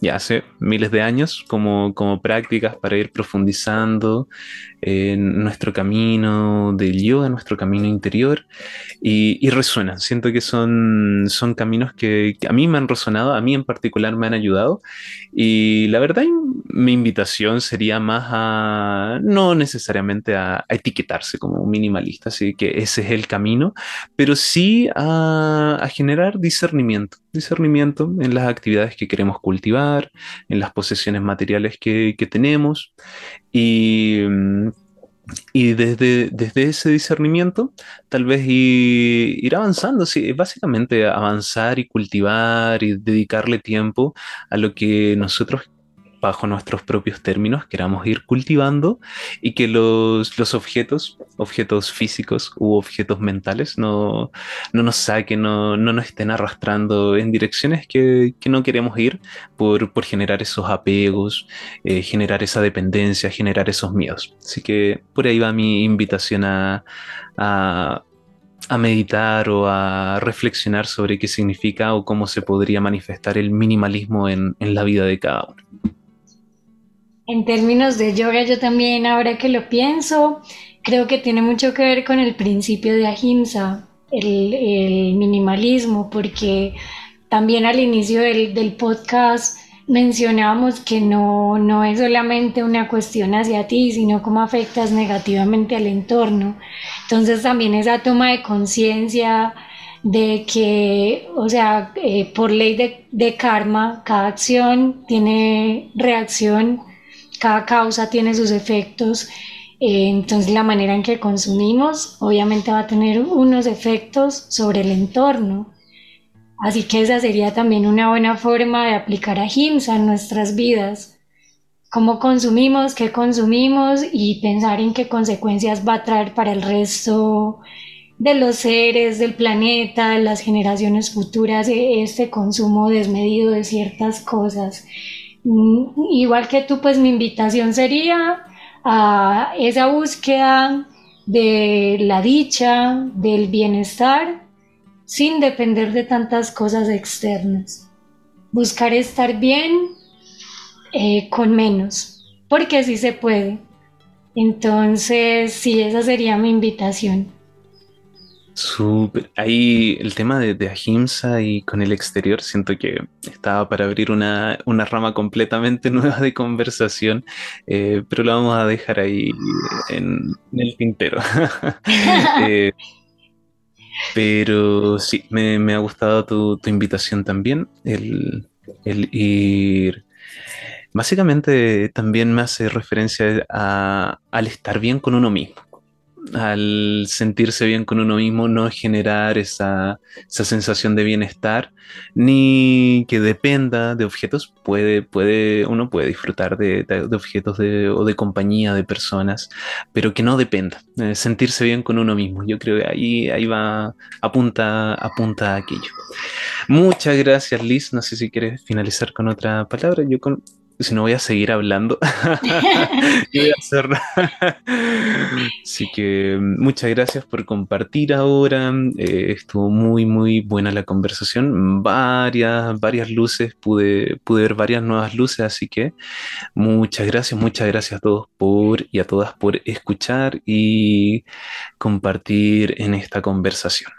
ya hace miles de años como, como prácticas para ir profundizando en nuestro camino del yoga, nuestro camino interior, y, y resuenan. Siento que son, son caminos que, a mí me han resonado, a mí en particular me han ayudado, y la verdad mi invitación sería más a, no necesariamente a, etiquetarse como minimalista, así que ese es el camino, pero sí a, a generar discernimiento, discernimiento en las actividades que queremos cultivar, en las posesiones materiales que, que tenemos, y, y desde, desde ese discernimiento, tal vez ir, avanzando, sí, básicamente avanzar y cultivar y dedicarle tiempo a lo que nosotros bajo nuestros propios términos queramos ir cultivando y que los, los objetos, objetos físicos u objetos mentales no, no nos saquen, no, no, nos estén arrastrando en direcciones que, que no queremos ir por, por, generar esos apegos, eh, generar esa dependencia, generar esos miedos. Así que por ahí va mi invitación a, a a meditar o a reflexionar sobre qué significa o cómo se podría manifestar el minimalismo en, en la vida de cada uno. En términos de yoga, yo también, ahora que lo pienso, creo que tiene mucho que ver con el principio de ahimsa, el, el minimalismo, porque también al inicio del, del podcast mencionábamos que no, no es solamente una cuestión hacia ti, sino cómo afectas negativamente al entorno. Entonces también esa toma de conciencia de que, o sea, eh, por ley de, de, karma, cada acción tiene reacción, cada causa tiene sus efectos. Eh, entonces la manera en que consumimos obviamente va a tener unos efectos sobre el entorno. Así que esa sería también una buena forma de aplicar a HIMSA en nuestras vidas. Cómo consumimos, qué consumimos y pensar en qué consecuencias va a traer para el resto de los seres, del planeta, de las generaciones futuras, e-, este consumo desmedido de ciertas cosas. Mm, igual que tú, pues mi invitación sería a esa búsqueda de la dicha, del bienestar sin depender de tantas cosas externas. Buscar estar bien eh, con menos, porque así se puede. Entonces, sí, esa sería mi invitación. Súper. Ahí el tema de, de, Ahimsa y con el exterior, siento que estaba para abrir una, una rama completamente nueva de conversación, eh, pero lo vamos a dejar ahí en, el tintero. eh, pero sí, me, ha gustado tu, invitación también, el, ir... Básicamente también me hace referencia al estar bien con uno mismo al sentirse bien con uno mismo, no generar esa, sensación de bienestar, ni que dependa de objetos. Puede, puede, uno puede disfrutar de, objetos o de compañía de personas, pero que no dependa. Eh, sentirse bien con uno mismo. Yo creo que ahí, ahí va, apunta, apunta a aquello. Muchas gracias, Liz. No sé si quieres finalizar con otra palabra. Yo con, si no voy a seguir hablando voy a hacer así que muchas gracias por compartir ahora. Eh, estuvo muy muy buena la conversación. Varias varias luces pude pude ver varias nuevas luces así que muchas gracias muchas gracias a todos por y a todas por escuchar y compartir en esta conversación.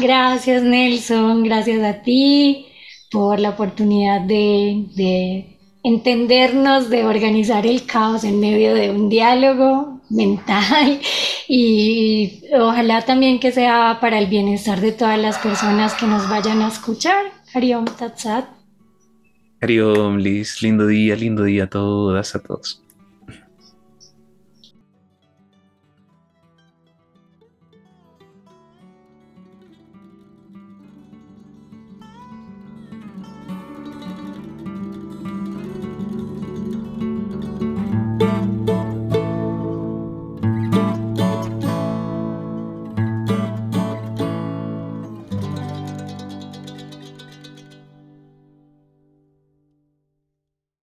Gracias Nelson. Gracias a ti por la oportunidad de, de entendernos de organizar el caos en medio de un diálogo mental y ojalá también que sea para el bienestar de todas las personas que nos vayan a escuchar. Hariom Tatsat. Hariom, Liz, lindo día, lindo día a todas, a todos.